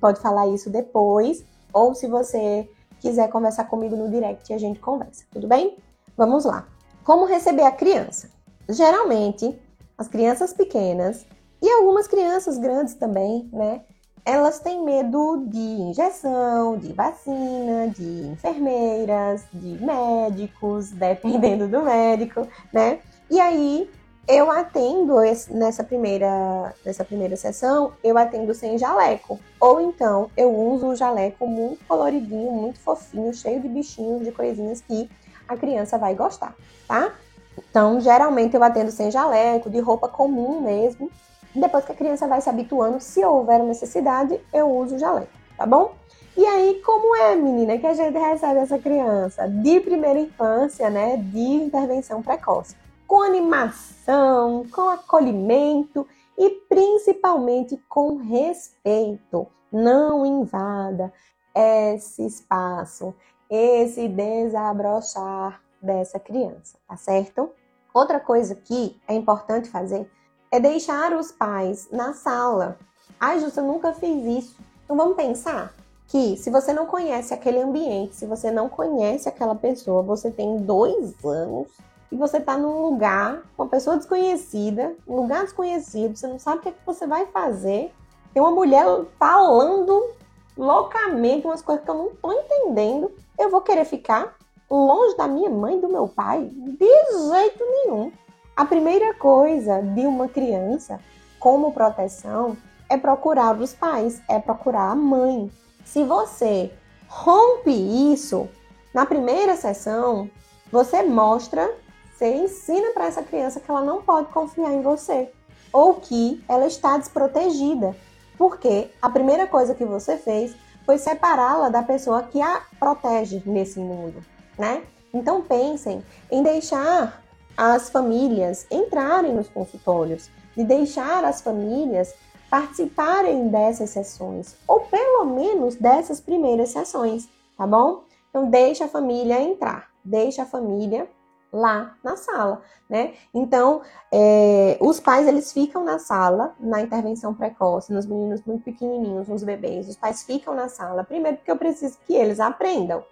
pode falar isso depois, ou se você quiser conversar comigo no direct, a gente conversa, tudo bem? Vamos lá. Como receber a criança? Geralmente, as crianças pequenas e algumas crianças grandes também, né? Elas têm medo de injeção, de vacina, de enfermeiras, de médicos, dependendo do médico, né? E aí eu atendo nessa primeira, nessa primeira sessão, eu atendo sem jaleco. Ou então eu uso o jaleco muito coloridinho, muito fofinho, cheio de bichinhos, de coisinhas que a criança vai gostar, tá? Então, geralmente eu atendo sem jaleco, de roupa comum mesmo. Depois que a criança vai se habituando, se houver necessidade, eu uso o jaleco, tá bom? E aí, como é, menina, que a gente recebe essa criança de primeira infância, né, de intervenção precoce? Com animação, com acolhimento e principalmente com respeito. Não invada esse espaço, esse desabrochar dessa criança, tá certo? Outra coisa que é importante fazer é deixar os pais na sala. Ai, Justa, eu nunca fiz isso. Então vamos pensar que se você não conhece aquele ambiente, se você não conhece aquela pessoa, você tem dois anos e você está num lugar com uma pessoa desconhecida, um lugar desconhecido, você não sabe o que, é que você vai fazer. Tem uma mulher falando loucamente umas coisas que eu não estou entendendo. Eu vou querer ficar longe da minha mãe e do meu pai? De jeito nenhum. A primeira coisa de uma criança como proteção é procurar os pais, é procurar a mãe. Se você rompe isso na primeira sessão, você mostra, você ensina para essa criança que ela não pode confiar em você ou que ela está desprotegida, porque a primeira coisa que você fez foi separá-la da pessoa que a protege nesse mundo né? Então pensem em deixar as famílias entrarem nos consultórios, de deixar as famílias participarem dessas sessões, ou pelo menos dessas primeiras sessões, tá bom? Então deixa a família entrar, deixa a família lá na sala, né? Então, é, os pais eles ficam na sala na intervenção precoce, nos meninos muito pequenininhos, nos bebês, os pais ficam na sala, primeiro porque eu preciso que eles aprendam,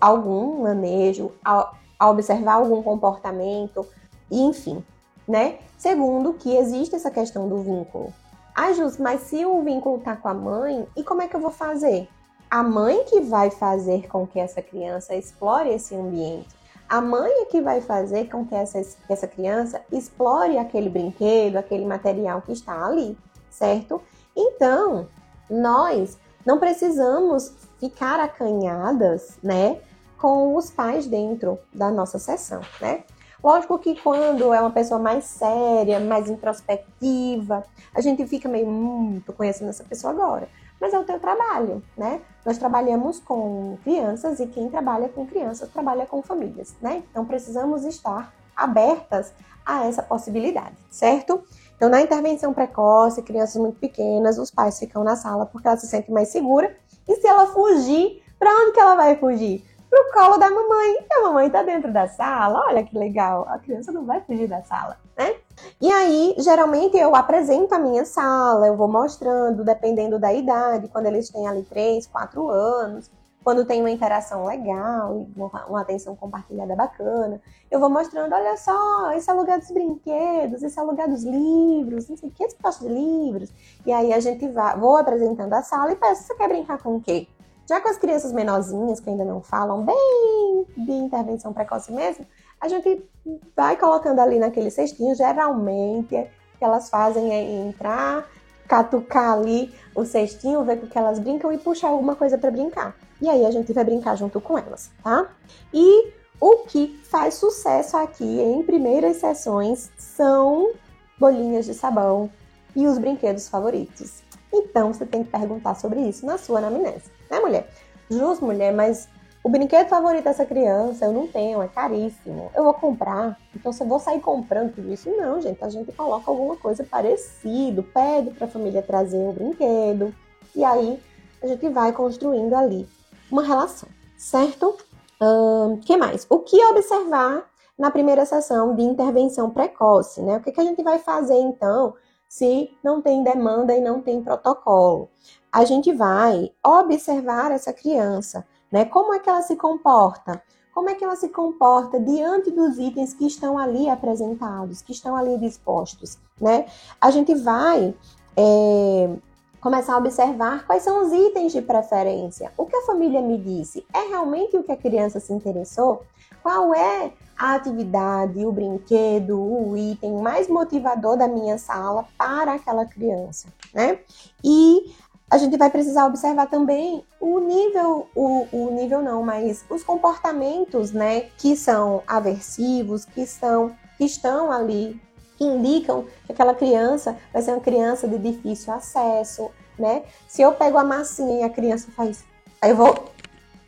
algum manejo, a, observar algum comportamento, enfim, né? Segundo, que existe essa questão do vínculo. Ah, Jus, mas se o vínculo tá com a mãe, e como é que eu vou fazer? A mãe que vai fazer com que essa criança explore esse ambiente. A mãe é que vai fazer com que essa, que essa criança explore aquele brinquedo, aquele material que está ali, certo? Então, nós não precisamos ficar acanhadas, né, com os pais dentro da nossa sessão, né? Lógico que quando é uma pessoa mais séria, mais introspectiva, a gente fica meio, hum, tô conhecendo essa pessoa agora. Mas é o teu trabalho, né? Nós trabalhamos com crianças e quem trabalha com crianças trabalha com famílias, né? Então precisamos estar abertas a essa possibilidade, certo? Então, na intervenção precoce, crianças muito pequenas, os pais ficam na sala porque ela se sente mais segura e se ela fugir, para onde que ela vai fugir? Pro colo da mamãe. E a mamãe tá dentro da sala. Olha que legal. A criança não vai fugir da sala, né? E aí, geralmente eu apresento a minha sala, eu vou mostrando, dependendo da idade, quando eles têm ali 3, 4 anos, quando tem uma interação legal, uma atenção compartilhada bacana, eu vou mostrando, olha só, esse é o lugar dos brinquedos, esse é o lugar dos livros, não sei o que, esse de livros. E aí a gente vai, vou apresentando a sala e peço, você quer brincar com o quê? Já com as crianças menorzinhas, que ainda não falam bem de intervenção precoce mesmo, a gente vai colocando ali naquele cestinho, geralmente o que elas fazem é entrar, catucar ali o cestinho, ver com que elas brincam e puxar alguma coisa para brincar. E aí a gente vai brincar junto com elas, tá? E o que faz sucesso aqui em primeiras sessões são bolinhas de sabão e os brinquedos favoritos. Então você tem que perguntar sobre isso na sua anamnese, né, mulher? Jus, mulher, mas o brinquedo favorito dessa criança eu não tenho, é caríssimo. Eu vou comprar, então se eu vou sair comprando tudo isso, não, gente. A gente coloca alguma coisa parecido, pede para a família trazer o brinquedo e aí a gente vai construindo ali uma relação, certo? O uh, que mais? O que observar na primeira sessão de intervenção precoce, né? O que, que a gente vai fazer então se não tem demanda e não tem protocolo? A gente vai observar essa criança né? Como é que ela se comporta? Como é que ela se comporta diante dos itens que estão ali apresentados, que estão ali dispostos, né? A gente vai é, começar a observar quais são os itens de preferência. O que a família me disse é realmente o que a criança se interessou? Qual é a atividade, o brinquedo, o item mais motivador da minha sala para aquela criança, né? E a gente vai precisar observar também o nível, o, o nível não, mas os comportamentos, né, que são aversivos, que são, que estão ali, que indicam que aquela criança vai ser uma criança de difícil acesso, né? Se eu pego a massinha e a criança faz, aí eu vou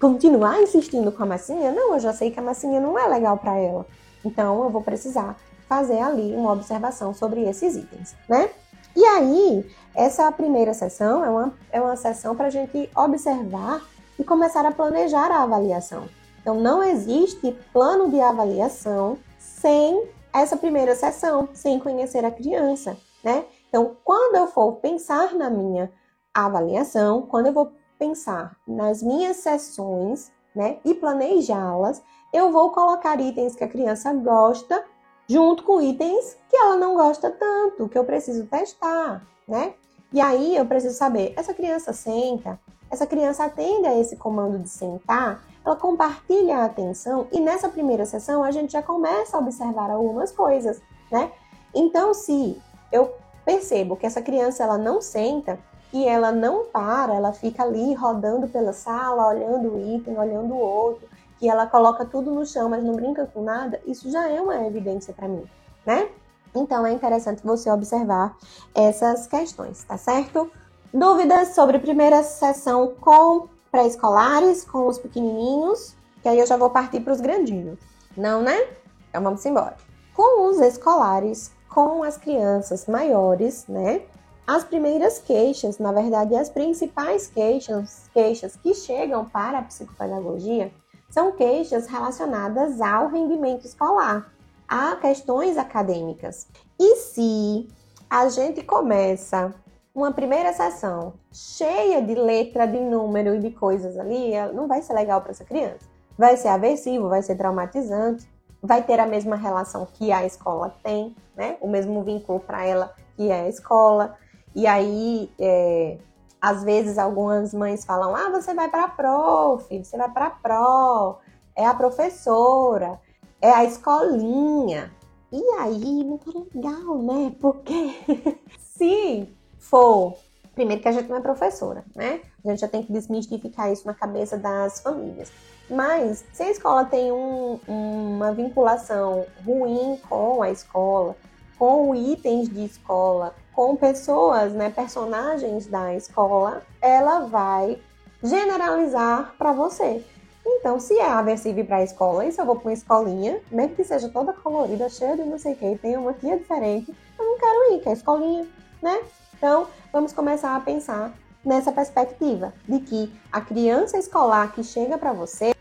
continuar insistindo com a massinha? Não, eu já sei que a massinha não é legal para ela. Então eu vou precisar fazer ali uma observação sobre esses itens, né? E aí, essa primeira sessão é uma, é uma sessão para a gente observar e começar a planejar a avaliação. Então, não existe plano de avaliação sem essa primeira sessão, sem conhecer a criança, né? Então, quando eu for pensar na minha avaliação, quando eu vou pensar nas minhas sessões, né, e planejá-las, eu vou colocar itens que a criança gosta junto com itens que ela não gosta tanto, que eu preciso testar, né? E aí eu preciso saber, essa criança senta, essa criança atende a esse comando de sentar, ela compartilha a atenção e nessa primeira sessão a gente já começa a observar algumas coisas, né? Então, se eu percebo que essa criança ela não senta e ela não para, ela fica ali rodando pela sala, olhando o item, olhando o outro, que ela coloca tudo no chão, mas não brinca com nada, isso já é uma evidência para mim, né? Então é interessante você observar essas questões, tá certo? Dúvidas sobre primeira sessão com pré-escolares, com os pequenininhos, que aí eu já vou partir para os grandinhos. Não, né? Então vamos embora. Com os escolares, com as crianças maiores, né? As primeiras queixas, na verdade, as principais queixas, queixas que chegam para a psicopedagogia são queixas relacionadas ao rendimento escolar, a questões acadêmicas. E se a gente começa uma primeira sessão cheia de letra, de número e de coisas ali, não vai ser legal para essa criança. Vai ser aversivo, vai ser traumatizante, vai ter a mesma relação que a escola tem, né? O mesmo vínculo para ela que é a escola. E aí, é, às vezes algumas mães falam: "Ah, você vai para prof, você vai para pro, é a professora, é a escolinha". E aí não legal, né? Porque se for primeiro que a gente não é professora, né? A gente já tem que desmistificar isso na cabeça das famílias. Mas se a escola tem um, uma vinculação ruim com a escola, com itens de escola, com pessoas, né, personagens da escola, ela vai generalizar para você. Então, se é aversivo para a escola, e se eu vou para uma escolinha, mesmo que seja toda colorida, cheia de não sei o que, tem uma tia diferente, eu não quero ir, que é escolinha, né? Então, vamos começar a pensar nessa perspectiva de que a criança escolar que chega para você.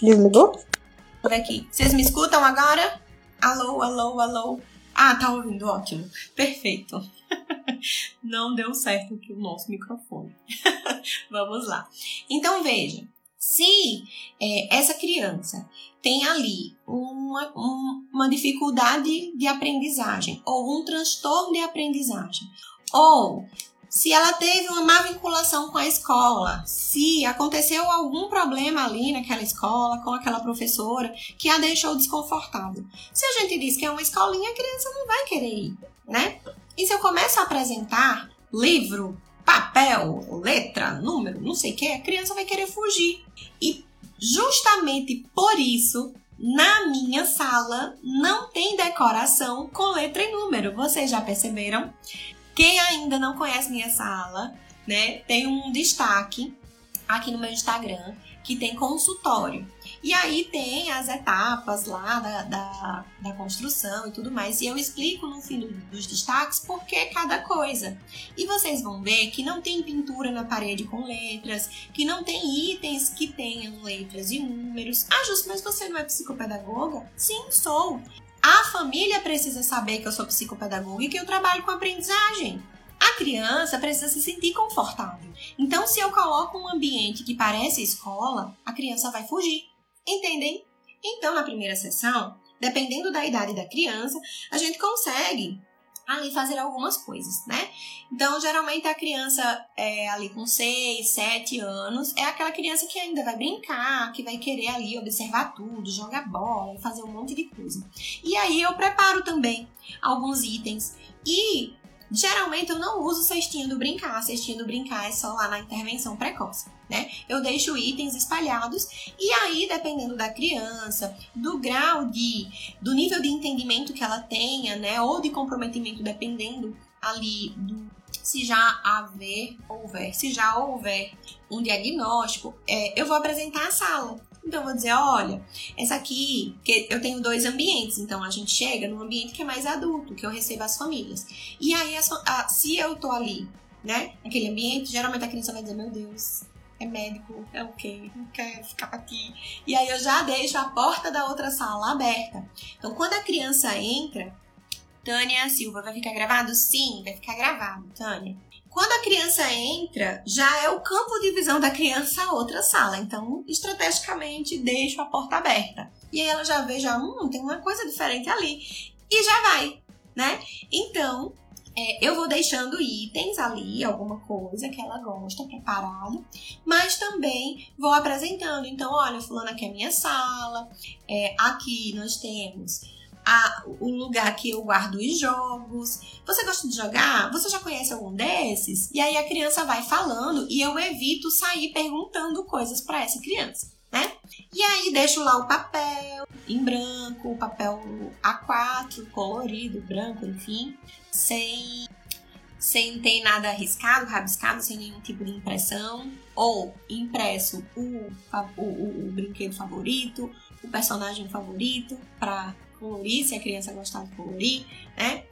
Desligou? Aqui. Vocês me escutam agora? Alô, alô, alô. Ah, tá ouvindo, ótimo. Perfeito. Não deu certo aqui o nosso microfone. Vamos lá. Então veja, se é, essa criança tem ali uma, um, uma dificuldade de aprendizagem ou um transtorno de aprendizagem, ou se ela teve uma má vinculação com a escola, se aconteceu algum problema ali naquela escola, com aquela professora, que a deixou desconfortável. Se a gente diz que é uma escolinha, a criança não vai querer ir, né? E se eu começo a apresentar livro, papel, letra, número, não sei o que, a criança vai querer fugir. E justamente por isso, na minha sala não tem decoração com letra e número. Vocês já perceberam? Quem ainda não conhece minha sala, né, tem um destaque aqui no meu Instagram que tem consultório. E aí tem as etapas lá da, da, da construção e tudo mais. E eu explico no fim do, dos destaques por que cada coisa. E vocês vão ver que não tem pintura na parede com letras, que não tem itens que tenham letras e números. Ah, Justo, mas você não é psicopedagoga? Sim, sou. A família precisa saber que eu sou psicopedagoga e que eu trabalho com aprendizagem. A criança precisa se sentir confortável. Então, se eu coloco um ambiente que parece escola, a criança vai fugir. Entendem? Então, na primeira sessão, dependendo da idade da criança, a gente consegue ali fazer algumas coisas, né? Então, geralmente a criança é ali com 6, 7 anos é aquela criança que ainda vai brincar, que vai querer ali observar tudo, jogar bola, fazer um monte de coisa. E aí eu preparo também alguns itens e Geralmente eu não uso cestinha do brincar, cestinha do brincar é só lá na intervenção precoce, né? Eu deixo itens espalhados e aí, dependendo da criança, do grau de, do nível de entendimento que ela tenha, né? Ou de comprometimento, dependendo ali do se já haver, houver, se já houver um diagnóstico, é, eu vou apresentar a sala. Então, eu vou dizer, olha, essa aqui, que eu tenho dois ambientes, então a gente chega num ambiente que é mais adulto, que eu recebo as famílias. E aí, a, a, se eu tô ali, né, naquele ambiente, geralmente a criança vai dizer, meu Deus, é médico, é o quê? Não quero ficar aqui. E aí eu já deixo a porta da outra sala aberta. Então, quando a criança entra, Tânia Silva, vai ficar gravado? Sim, vai ficar gravado, Tânia. Quando a criança entra, já é o campo de visão da criança a outra sala. Então, estrategicamente, deixo a porta aberta. E aí ela já vê, já, hum, tem uma coisa diferente ali. E já vai, né? Então, é, eu vou deixando itens ali, alguma coisa que ela gosta, preparado, mas também vou apresentando. Então, olha, fulano, aqui é a minha sala, é, aqui nós temos a, o lugar que eu guardo os jogos. Você gosta de jogar? Você já conhece algum desses? E aí a criança vai falando e eu evito sair perguntando coisas para essa criança, né? E aí deixo lá o papel em branco, o papel A4, colorido, branco, enfim, sem sem ter nada arriscado, rabiscado, sem nenhum tipo de impressão, ou impresso o, o, o, o brinquedo favorito, o personagem favorito, para colorir, se a criança gostar de colorir, né?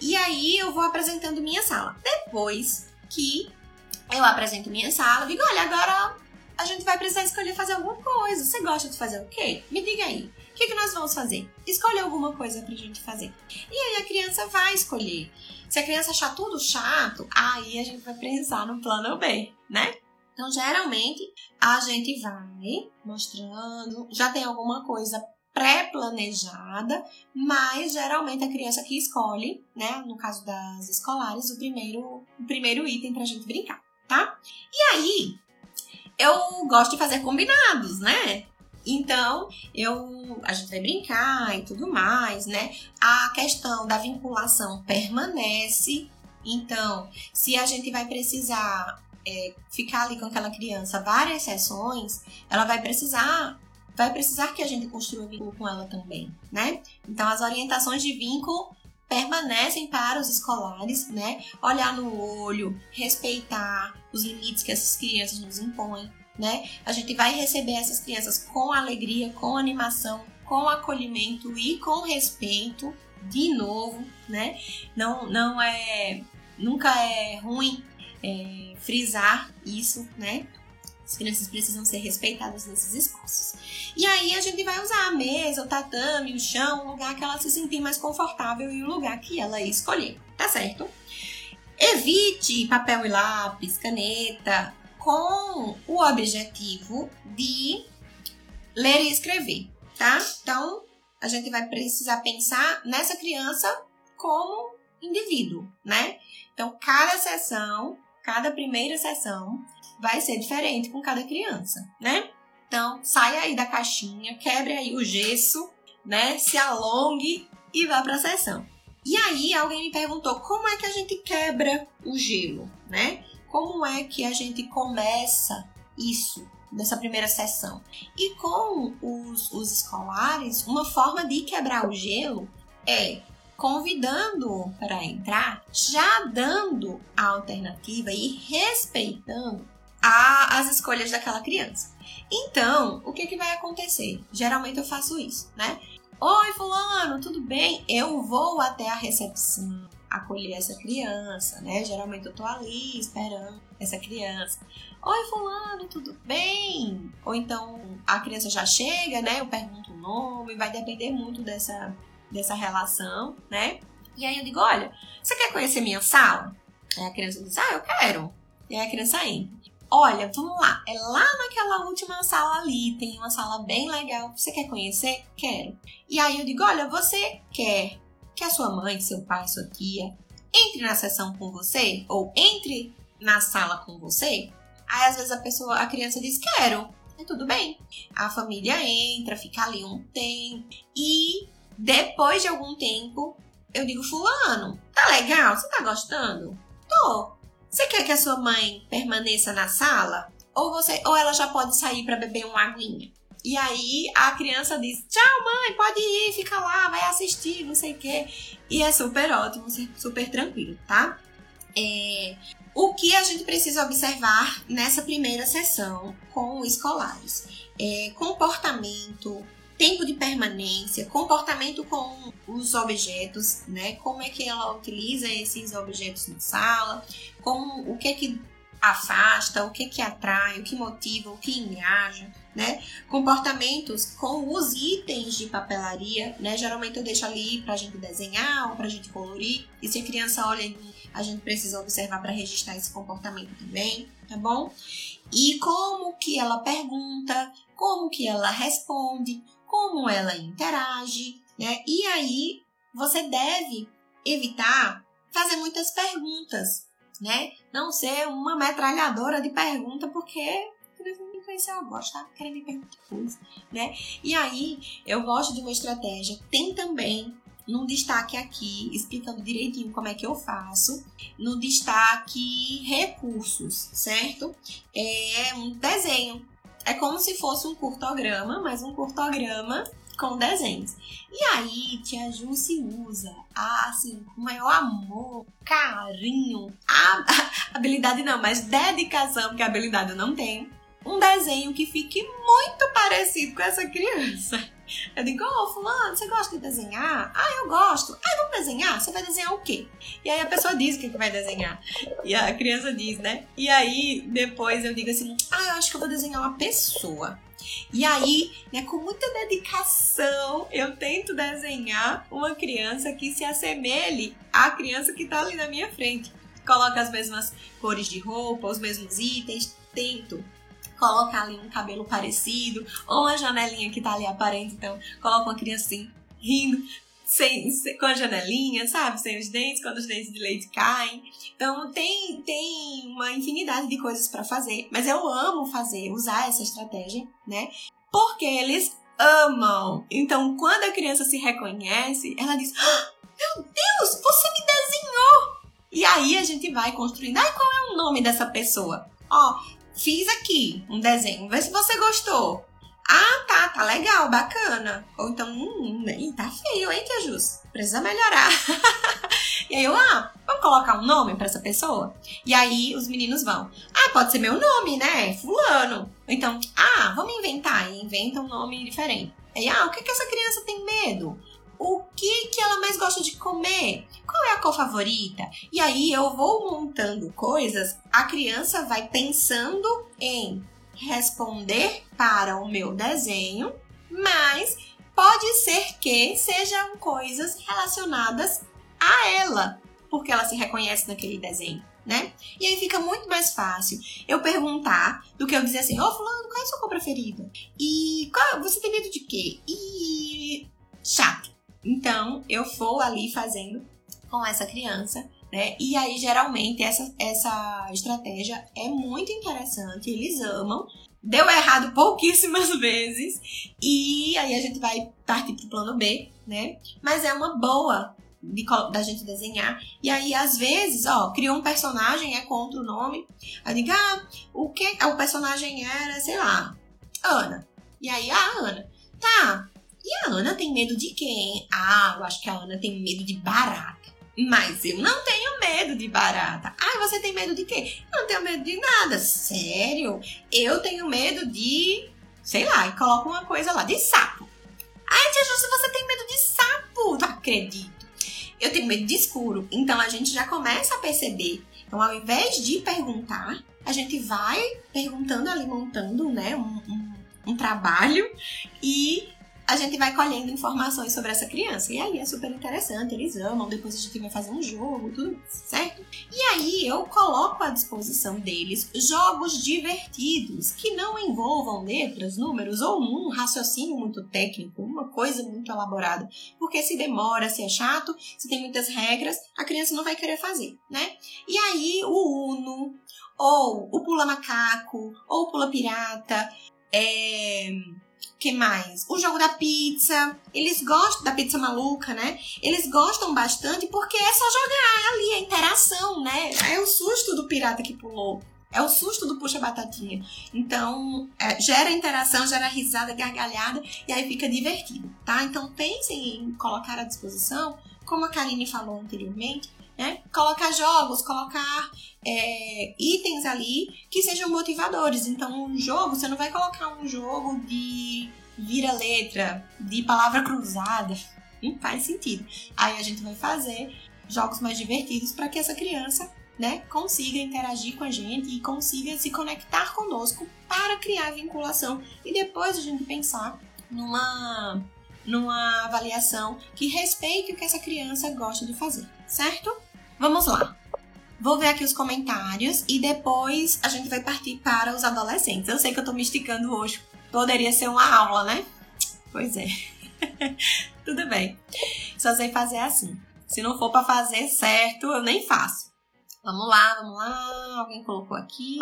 E aí eu vou apresentando minha sala. Depois que eu apresento minha sala, digo, olha, agora a gente vai precisar escolher fazer alguma coisa. Você gosta de fazer o quê? Me diga aí. O que, que nós vamos fazer? Escolhe alguma coisa pra gente fazer. E aí a criança vai escolher. Se a criança achar tudo chato, aí a gente vai pensar no plano B, né? Então, geralmente, a gente vai mostrando, já tem alguma coisa pré-planejada, mas geralmente a criança que escolhe, né, no caso das escolares, o primeiro, o primeiro item pra gente brincar, tá? E aí, eu gosto de fazer combinados, né? Então, eu a gente vai brincar e tudo mais, né? A questão da vinculação permanece. Então, se a gente vai precisar é, ficar ali com aquela criança várias sessões, ela vai precisar vai precisar que a gente construa vínculo com ela também, né? Então, as orientações de vínculo permanecem para os escolares, né? Olhar no olho, respeitar os limites que essas crianças nos impõem, né? A gente vai receber essas crianças com alegria, com animação, com acolhimento e com respeito, de novo, né? Não, não é, nunca é ruim é, frisar isso, né? As crianças precisam ser respeitadas nesses espaços. E aí a gente vai usar a mesa, o tatame, o chão, o lugar que ela se sentir mais confortável e o lugar que ela escolher, tá certo? Evite papel e lápis, caneta, com o objetivo de ler e escrever, tá? Então, a gente vai precisar pensar nessa criança como indivíduo, né? Então, cada sessão, cada primeira sessão, vai ser diferente com cada criança, né? Então, saia aí da caixinha, quebre aí o gesso, né? Se alongue e vá para a sessão. E aí, alguém me perguntou como é que a gente quebra o gelo, né? Como é que a gente começa isso nessa primeira sessão? E com os, os escolares, uma forma de quebrar o gelo é convidando para entrar, já dando a alternativa e respeitando as escolhas daquela criança. Então, o que, que vai acontecer? Geralmente eu faço isso, né? Oi, fulano, tudo bem? Eu vou até a recepção acolher essa criança, né? Geralmente eu tô ali esperando essa criança. Oi, fulano, tudo bem? Ou então a criança já chega, né? Eu pergunto o nome, vai depender muito dessa, dessa relação, né? E aí eu digo, olha, você quer conhecer minha sala? Aí a criança diz, ah, eu quero. E aí a criança entra. Olha, vamos lá, é lá naquela última sala ali, tem uma sala bem legal. Você quer conhecer? Quero. E aí eu digo, olha, você quer que a sua mãe, seu pai, sua tia entre na sessão com você? Ou entre na sala com você? Aí às vezes a pessoa, a criança diz, quero. É tudo bem. A família entra, fica ali um tempo. E depois de algum tempo, eu digo, fulano, tá legal? Você tá gostando? Tô. Você quer que a sua mãe permaneça na sala? Ou você, ou ela já pode sair para beber uma aguinha? E aí a criança diz: Tchau, mãe, pode ir, fica lá, vai assistir, não sei o quê. E é super ótimo, super tranquilo, tá? É, o que a gente precisa observar nessa primeira sessão com os escolares? É, comportamento, tempo de permanência, comportamento com os objetos, né? Como é que ela utiliza esses objetos na sala, como o que é que afasta, o que é que atrai, o que motiva, o que engaja né? Comportamentos com os itens de papelaria, né? Geralmente eu deixo ali para a gente desenhar ou para a gente colorir. E se a criança olha, a gente precisa observar para registrar esse comportamento também, tá bom? E como que ela pergunta, como que ela responde, como ela interage, né? E aí você deve evitar fazer muitas perguntas, né? Não ser uma metralhadora de pergunta, porque conhecer, eu gosto, tá? Querem me perguntar coisa, né? E aí, eu gosto de uma estratégia. Tem também no destaque aqui, explicando direitinho como é que eu faço. No destaque recursos, certo? É um desenho. É como se fosse um curtograma, mas um curtograma com desenhos. E aí, tia Ju se usa, assim, com maior amor, carinho, habilidade não, mas dedicação, que a habilidade eu não tenho um desenho que fique muito parecido com essa criança. Eu digo, ô, oh, fulano, você gosta de desenhar? Ah, eu gosto. Ah, vamos desenhar? Você vai desenhar o quê? E aí a pessoa diz o que vai desenhar. E a criança diz, né? E aí depois eu digo assim, ah, eu acho que eu vou desenhar uma pessoa. E aí, né, com muita dedicação, eu tento desenhar uma criança que se assemelhe à criança que está ali na minha frente. Coloca as mesmas cores de roupa, os mesmos itens, tento colocar ali um cabelo parecido, ou uma janelinha que tá ali aparente, então coloca uma criança assim, rindo, sem, sem, com a janelinha, sabe? Sem os dentes, quando os dentes de leite caem. Então tem, tem uma infinidade de coisas para fazer, mas eu amo fazer, usar essa estratégia, né? Porque eles amam. Então quando a criança se reconhece, ela diz: ah, Meu Deus, você me desenhou! E aí a gente vai construindo. Ah, qual é o nome dessa pessoa? Ó, Fiz aqui um desenho, vê se você gostou. Ah, tá, tá legal, bacana. Ou então, hum, tá feio, hein, Tia Jus? Precisa melhorar. e aí eu, ah, vamos colocar um nome para essa pessoa? E aí os meninos vão, ah, pode ser meu nome, né? Fulano. Então, ah, vamos inventar. E inventa um nome diferente. Aí, ah, o que, que essa criança tem medo? O que, que ela mais gosta de comer, qual é a cor favorita. E aí eu vou montando coisas, a criança vai pensando em responder para o meu desenho, mas pode ser que sejam coisas relacionadas a ela, porque ela se reconhece naquele desenho. Né? E aí fica muito mais fácil eu perguntar do que eu dizer assim, ô oh, fulano, qual é a sua cor preferida? E qual, você tem medo de quê? E chato. Então, eu vou ali fazendo com essa criança, né? E aí, geralmente, essa, essa estratégia é muito interessante, eles amam. Deu errado pouquíssimas vezes, e aí a gente vai partir pro plano B, né? Mas é uma boa de, da gente desenhar. E aí, às vezes, ó, criou um personagem, é contra o nome. Aí diga, ah, o que? O personagem era, sei lá, Ana. E aí, ah, Ana. Tá, e a Ana tem medo de quem? Ah, eu acho que a Ana tem medo de barata. Mas eu não tenho medo de barata. Ah, você tem medo de quê? Eu não tenho medo de nada. Sério? Eu tenho medo de, sei lá, e coloca uma coisa lá, de sapo. Ai, tia Júcia, você tem medo de sapo? Não acredito. Eu tenho medo de escuro. Então a gente já começa a perceber. Então, ao invés de perguntar, a gente vai perguntando ali, montando, né, um, um, um trabalho e a gente vai colhendo informações sobre essa criança. E aí é super interessante, eles amam, depois a gente vai fazer um jogo, tudo certo? E aí eu coloco à disposição deles jogos divertidos que não envolvam letras, números ou um raciocínio muito técnico, uma coisa muito elaborada. Porque se demora, se é chato, se tem muitas regras, a criança não vai querer fazer, né? E aí o Uno, ou o Pula Macaco, ou o Pula Pirata, é que mais? O jogo da pizza. Eles gostam da pizza maluca, né? Eles gostam bastante porque é só jogar ali, a interação, né? É o susto do pirata que pulou. É o susto do puxa batatinha. Então, é, gera interação, gera risada, gargalhada e aí fica divertido, tá? Então, pensem em colocar à disposição, como a Karine falou anteriormente, né? Colocar jogos, colocar é, itens ali que sejam motivadores. Então, um jogo, você não vai colocar um jogo de vira-letra, de palavra cruzada. Não faz sentido. Aí a gente vai fazer jogos mais divertidos para que essa criança né, consiga interagir com a gente e consiga se conectar conosco para criar vinculação e depois a gente pensar numa numa avaliação que respeite o que essa criança gosta de fazer, certo? Vamos lá. Vou ver aqui os comentários e depois a gente vai partir para os adolescentes. Eu sei que eu tô me esticando hoje. Poderia ser uma aula, né? Pois é. Tudo bem. Só sei fazer assim. Se não for para fazer certo, eu nem faço. Vamos lá, vamos lá. Alguém colocou aqui.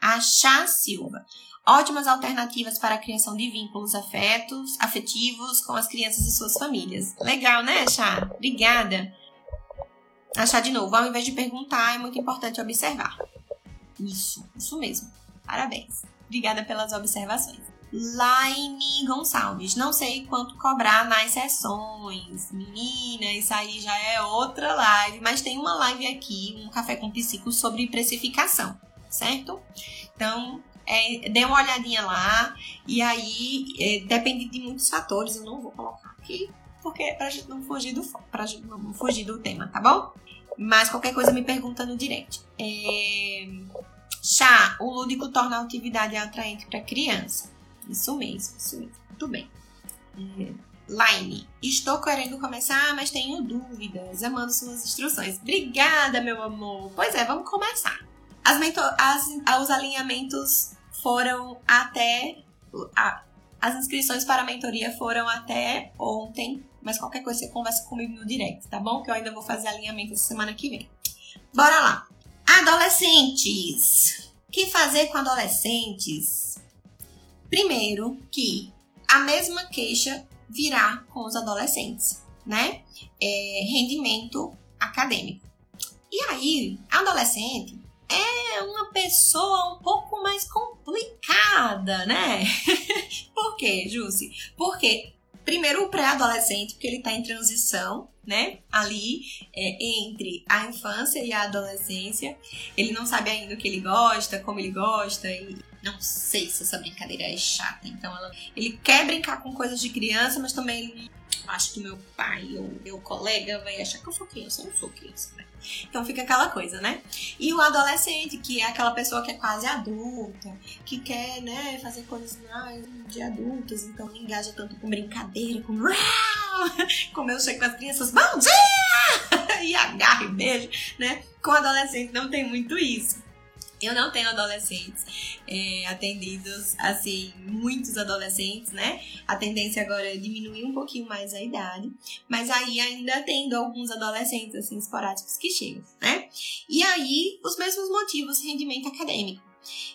A Chá Silva. Ótimas alternativas para a criação de vínculos afetos, afetivos com as crianças e suas famílias. Legal, né, Chá? Obrigada achar de novo. Ao invés de perguntar, é muito importante observar. Isso, isso mesmo. Parabéns. Obrigada pelas observações. Laine Gonçalves. Não sei quanto cobrar nas sessões. Menina, isso aí já é outra live. Mas tem uma live aqui, um Café com Psico, sobre precificação, certo? Então, é, dê uma olhadinha lá. E aí, é, depende de muitos fatores. Eu não vou colocar aqui, porque é pra gente não fugir do, pra gente não fugir do tema, tá bom? Mas qualquer coisa me pergunta no direct. É... Chá, o lúdico torna a atividade atraente para criança. Isso mesmo, isso mesmo. Muito bem. É... Line, estou querendo começar, mas tenho dúvidas. Amando suas instruções. Obrigada, meu amor. Pois é, vamos começar. As, as os alinhamentos foram até. A, as inscrições para a mentoria foram até ontem, mas qualquer coisa você conversa comigo no direct, tá bom? Que eu ainda vou fazer alinhamento essa semana que vem. Bora lá! Adolescentes! O que fazer com adolescentes? Primeiro, que a mesma queixa virá com os adolescentes, né? É, rendimento acadêmico. E aí, adolescente é uma pessoa um pouco mais complicada, né? Por quê, Jussi? Porque primeiro o pré-adolescente, porque ele está em transição, né? Ali é, entre a infância e a adolescência. Ele não sabe ainda o que ele gosta, como ele gosta e não sei se essa brincadeira é chata. Então ela, ele quer brincar com coisas de criança, mas também ele acho que meu pai ou meu colega vai achar que eu sou criança, eu não sou criança, né? Então fica aquela coisa, né? E o adolescente, que é aquela pessoa que é quase adulta, que quer, né, fazer coisas mais de adultos, então não engaja tanto com brincadeira, com como eu chego com as crianças, bom dia! e agarra e beijo, né? Com adolescente não tem muito isso. Eu não tenho adolescentes é, atendidos, assim, muitos adolescentes, né? A tendência agora é diminuir um pouquinho mais a idade, mas aí ainda tendo alguns adolescentes, assim, esporádicos que chegam, né? E aí, os mesmos motivos, rendimento acadêmico.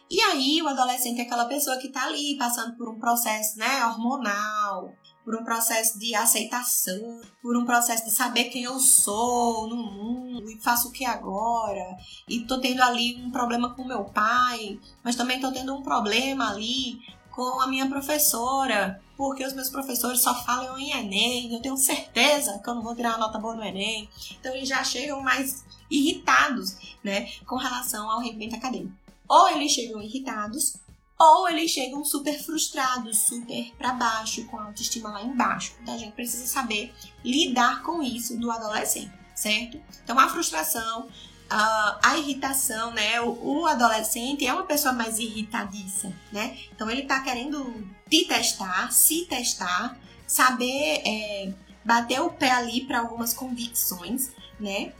E aí, o adolescente é aquela pessoa que tá ali passando por um processo, né, hormonal, por um processo de aceitação, por um processo de saber quem eu sou no mundo e faço o que agora. E tô tendo ali um problema com meu pai, mas também tô tendo um problema ali com a minha professora. porque os meus professores só falam em Enem, eu tenho certeza que eu não vou tirar uma nota boa no Enem. Então eles já chegam mais irritados, né, com relação ao rendimento acadêmico. Ou eles chegam irritados, ou eles chegam super frustrados, super para baixo, com a autoestima lá embaixo. Então a gente precisa saber lidar com isso do adolescente, certo? Então a frustração, a irritação, né? O, adolescente é uma pessoa mais irritadiça, né? Então ele tá querendo te testar, se testar, saber é, bater o pé ali para algumas convicções, né?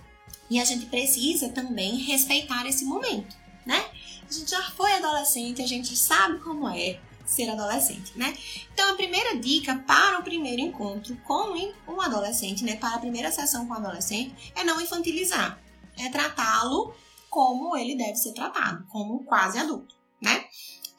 E a gente precisa também respeitar esse momento, né? A gente já foi adolescente, a gente sabe como é ser adolescente, né? Então a primeira dica para o primeiro encontro com um adolescente, né? Para a primeira sessão com o adolescente é não infantilizar, é tratá-lo como ele deve ser tratado, como quase adulto, né?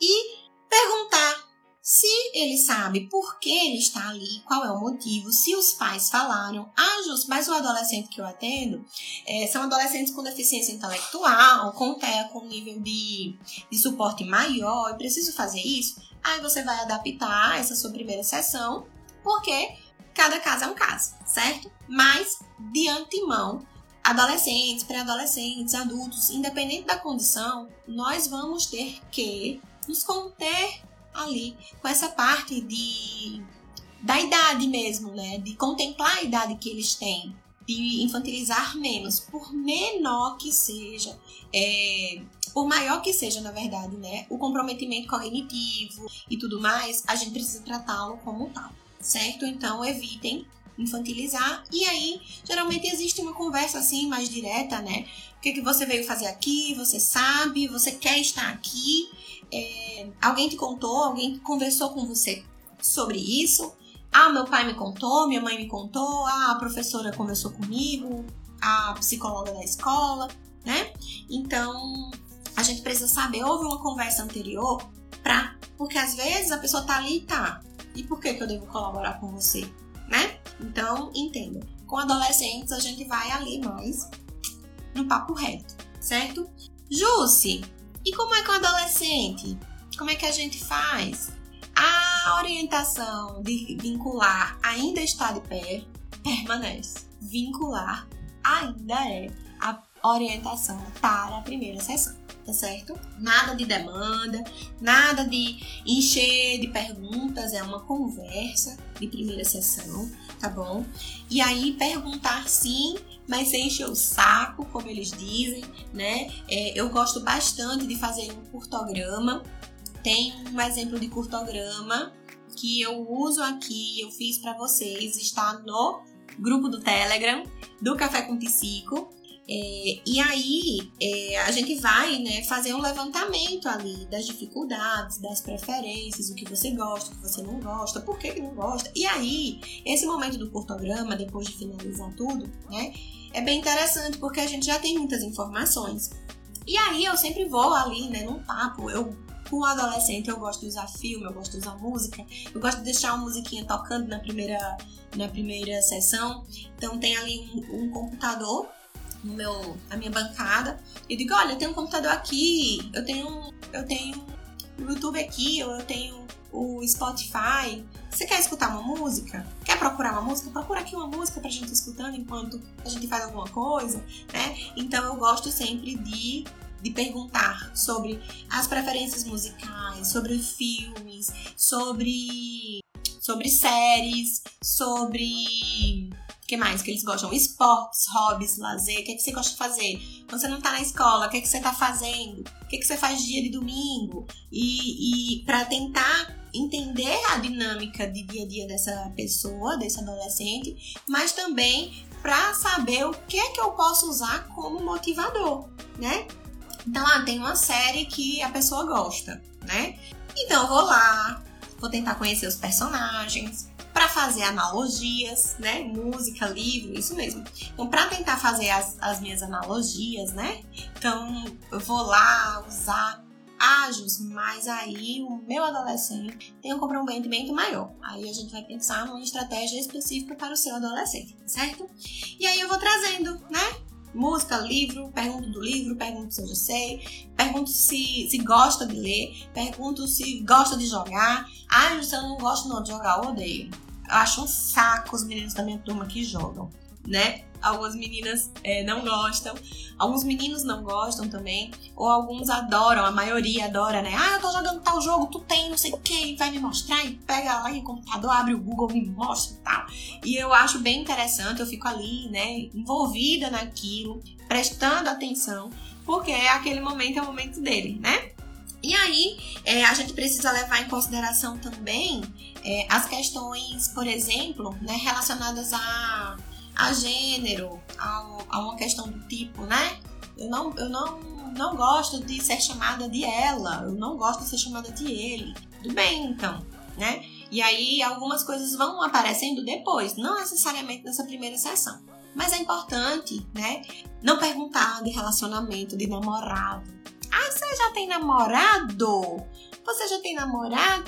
E perguntar se ele sabe por que ele está ali, qual é o motivo, se os pais falaram, ah, mas o adolescente que eu atendo é, são adolescentes com deficiência intelectual, com TEA, com nível de, de suporte maior, eu preciso fazer isso. Aí você vai adaptar essa sua primeira sessão, porque cada caso é um caso, certo? Mas, de antemão, adolescentes, pré-adolescentes, adultos, independente da condição, nós vamos ter que nos conter ali com essa parte de da idade mesmo, né? De contemplar a idade que eles têm, de infantilizar menos, por menor que seja, é, por maior que seja, na verdade, né? O comprometimento cognitivo e tudo mais, a gente precisa tratá-lo como tal, certo? Então evitem infantilizar. E aí, geralmente existe uma conversa assim mais direta, né? O que, que você veio fazer aqui? Você sabe? Você quer estar aqui? É, alguém te contou, alguém conversou com você sobre isso. Ah, meu pai me contou, minha mãe me contou, ah, a professora conversou comigo, a psicóloga da escola, né? Então, a gente precisa saber, houve uma conversa anterior pra. Porque às vezes a pessoa tá ali e tá. E por que, que eu devo colaborar com você? Né? Então, entenda. Com adolescentes, a gente vai ali mais no papo reto, certo? Jusce, e como é com adolescente? Como é que a gente faz? A orientação de vincular ainda está de pé, permanece. Vincular ainda é a orientação para a primeira sessão, tá certo? Nada de demanda, nada de encher de perguntas, é uma conversa de primeira sessão, tá bom? E aí perguntar sim mas encher o saco, como eles dizem, né? É, eu gosto bastante de fazer um curtograma. Tem um exemplo de curtograma que eu uso aqui, eu fiz para vocês, está no grupo do Telegram do Café com Psico. É, e aí é, a gente vai né, fazer um levantamento ali das dificuldades, das preferências, o que você gosta, o que você não gosta, por que, que não gosta. E aí, esse momento do curtograma, depois de finalizar tudo, né? é bem interessante porque a gente já tem muitas informações. E aí eu sempre vou ali, né, num papo. Eu, com o adolescente, eu gosto de usar filme, eu gosto de usar música, eu gosto de deixar uma musiquinha tocando na primeira, na primeira sessão. Então tem ali um, um computador no meu, na minha bancada. Eu digo, olha, eu tenho um computador aqui, eu tenho, eu tenho o YouTube aqui, eu tenho o Spotify. Você quer escutar uma música? Quer procurar uma música? Procura aqui uma música pra gente escutando enquanto a gente faz alguma coisa, né? Então eu gosto sempre de de perguntar sobre as preferências musicais, sobre filmes, sobre sobre séries, sobre que mais que eles gostam? Esportes, hobbies, lazer. O que, é que você gosta de fazer? Quando você não tá na escola, o que, é que você tá fazendo? O que, é que você faz dia de domingo? E, e para tentar entender a dinâmica de dia a dia dessa pessoa, desse adolescente, mas também para saber o que é que eu posso usar como motivador, né? Então, ah, tem uma série que a pessoa gosta, né? Então, eu vou lá, vou tentar conhecer os personagens, para fazer analogias, né? Música, livro, isso mesmo. Então, para tentar fazer as, as minhas analogias, né? Então, eu vou lá usar ágios, mas aí o meu adolescente tem um comprometimento maior. Aí a gente vai pensar numa estratégia específica para o seu adolescente, certo? E aí eu vou trazendo, né? Música, livro, pergunto do livro, pergunto se eu já sei, pergunto se, se gosta de ler, pergunto se gosta de jogar. Ah, eu não gosto não de jogar, eu odeio. Eu acho um saco os meninos da minha turma que jogam, né? Algumas meninas é, não gostam, alguns meninos não gostam também, ou alguns adoram, a maioria adora, né? Ah, eu tô jogando tal jogo, tu tem, não sei o que, vai me mostrar, e pega lá no computador, abre o Google, me mostra e tal. E eu acho bem interessante, eu fico ali, né, envolvida naquilo, prestando atenção, porque é aquele momento, é o momento dele, né? E aí, é, a gente precisa levar em consideração também é, as questões, por exemplo, né, relacionadas a a gênero, a, a uma questão do tipo, né? Eu não, eu não, não gosto de ser chamada de ela, eu não gosto de ser chamada de ele. Tudo bem, então, né? E aí algumas coisas vão aparecendo depois, não necessariamente nessa primeira sessão. Mas é importante, né? Não perguntar de relacionamento, de namorado. Ah, você já tem namorado? Você já tem namorada?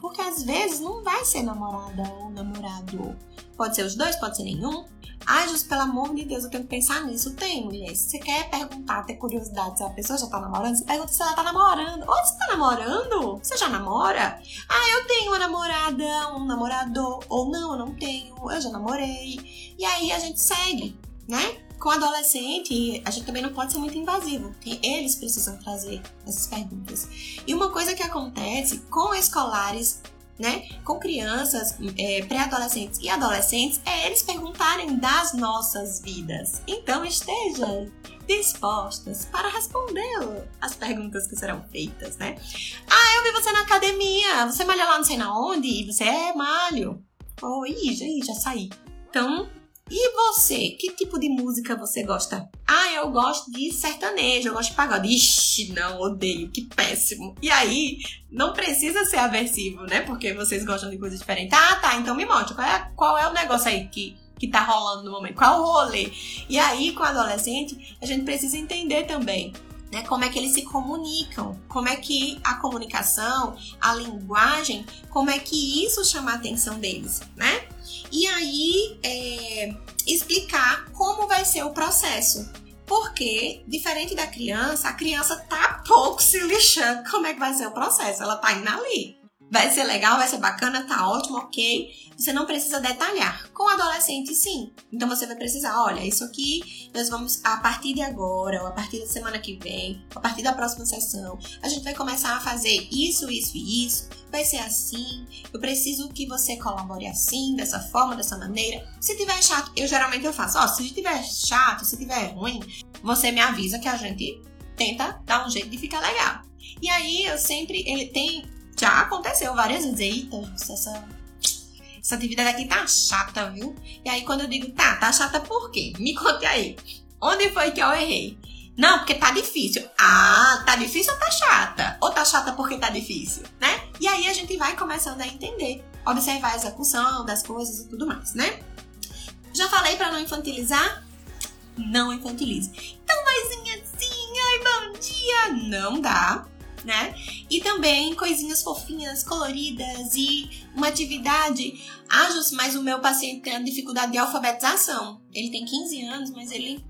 Porque às vezes não vai ser namorada ou namorado. Pode ser os dois, pode ser nenhum. Ai, Jesus, pelo amor de Deus, eu tenho que pensar nisso. Tem, mulher. Se você quer perguntar, ter curiosidade se a pessoa já tá namorando, você pergunta se ela tá namorando. Ou você tá namorando? Você já namora? Ah, eu tenho uma namorada, um namorador. Ou não, eu não tenho. Eu já namorei. E aí a gente segue, né? Com adolescente, a gente também não pode ser muito invasivo, porque eles precisam trazer essas perguntas. E uma coisa que acontece com escolares né, com crianças, é, pré-adolescentes e adolescentes, é eles perguntarem das nossas vidas. Então estejam dispostas para responder as perguntas que serão feitas, né? Ah, eu vi você na academia, você malha lá não sei na onde, você é malho. Oi, já, já saí. Então, e você? Que tipo de música você gosta? Ah, eu gosto de sertanejo, eu gosto de pagode. Ixi, não, odeio, que péssimo. E aí, não precisa ser aversivo, né? Porque vocês gostam de coisas diferentes. Ah, tá, então me monte. Qual é, qual é o negócio aí que, que tá rolando no momento? Qual o rolê? E aí, com adolescente, a gente precisa entender também né? Como é que eles se comunicam? Como é que a comunicação, a linguagem, como é que isso chama a atenção deles, né? E aí é, explicar como vai ser o processo. Porque, diferente da criança, a criança tá pouco se lixando como é que vai ser o processo. Ela tá indo ali. Vai ser legal, vai ser bacana, tá ótimo, ok. Você não precisa detalhar. Com adolescente, sim. Então você vai precisar, olha, isso aqui nós vamos, a partir de agora, ou a partir da semana que vem, a partir da próxima sessão, a gente vai começar a fazer isso, isso e isso. Vai ser assim. Eu preciso que você colabore assim, dessa forma, dessa maneira. Se tiver chato, eu geralmente eu faço, ó, se tiver chato, se tiver ruim, você me avisa que a gente tenta dar um jeito de ficar legal. E aí eu sempre, ele tem já aconteceu várias vezes. Eita, essa, essa atividade aqui tá chata, viu? E aí quando eu digo, tá, tá chata por quê? Me conte aí. Onde foi que eu errei? Não, porque tá difícil. Ah, tá difícil ou tá chata? Ou tá chata porque tá difícil, né? E aí a gente vai começando a entender, observar a execução das coisas e tudo mais, né? Já falei para não infantilizar? Não infantilize. Então, maisinha assim, ai, bom dia! Não dá, né? E também coisinhas fofinhas, coloridas e uma atividade. Ah, mas o meu paciente tem dificuldade de alfabetização. Ele tem 15 anos, mas ele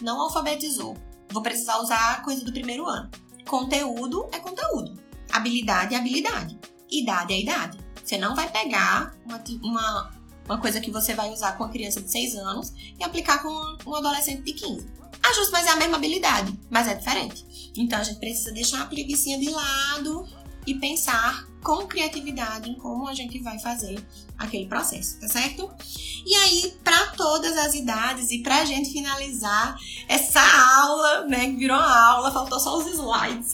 não alfabetizou. Vou precisar usar a coisa do primeiro ano. Conteúdo é conteúdo. Habilidade é habilidade. Idade é idade. Você não vai pegar uma, uma, uma coisa que você vai usar com uma criança de 6 anos e aplicar com um adolescente de 15. Ah, justo, mas é a mesma habilidade, mas é diferente. Então a gente precisa deixar a preguiça de lado e pensar com criatividade em como a gente vai fazer aquele processo, tá certo? E aí, para todas as idades e pra gente finalizar essa aula, né, que virou aula, faltou só os slides.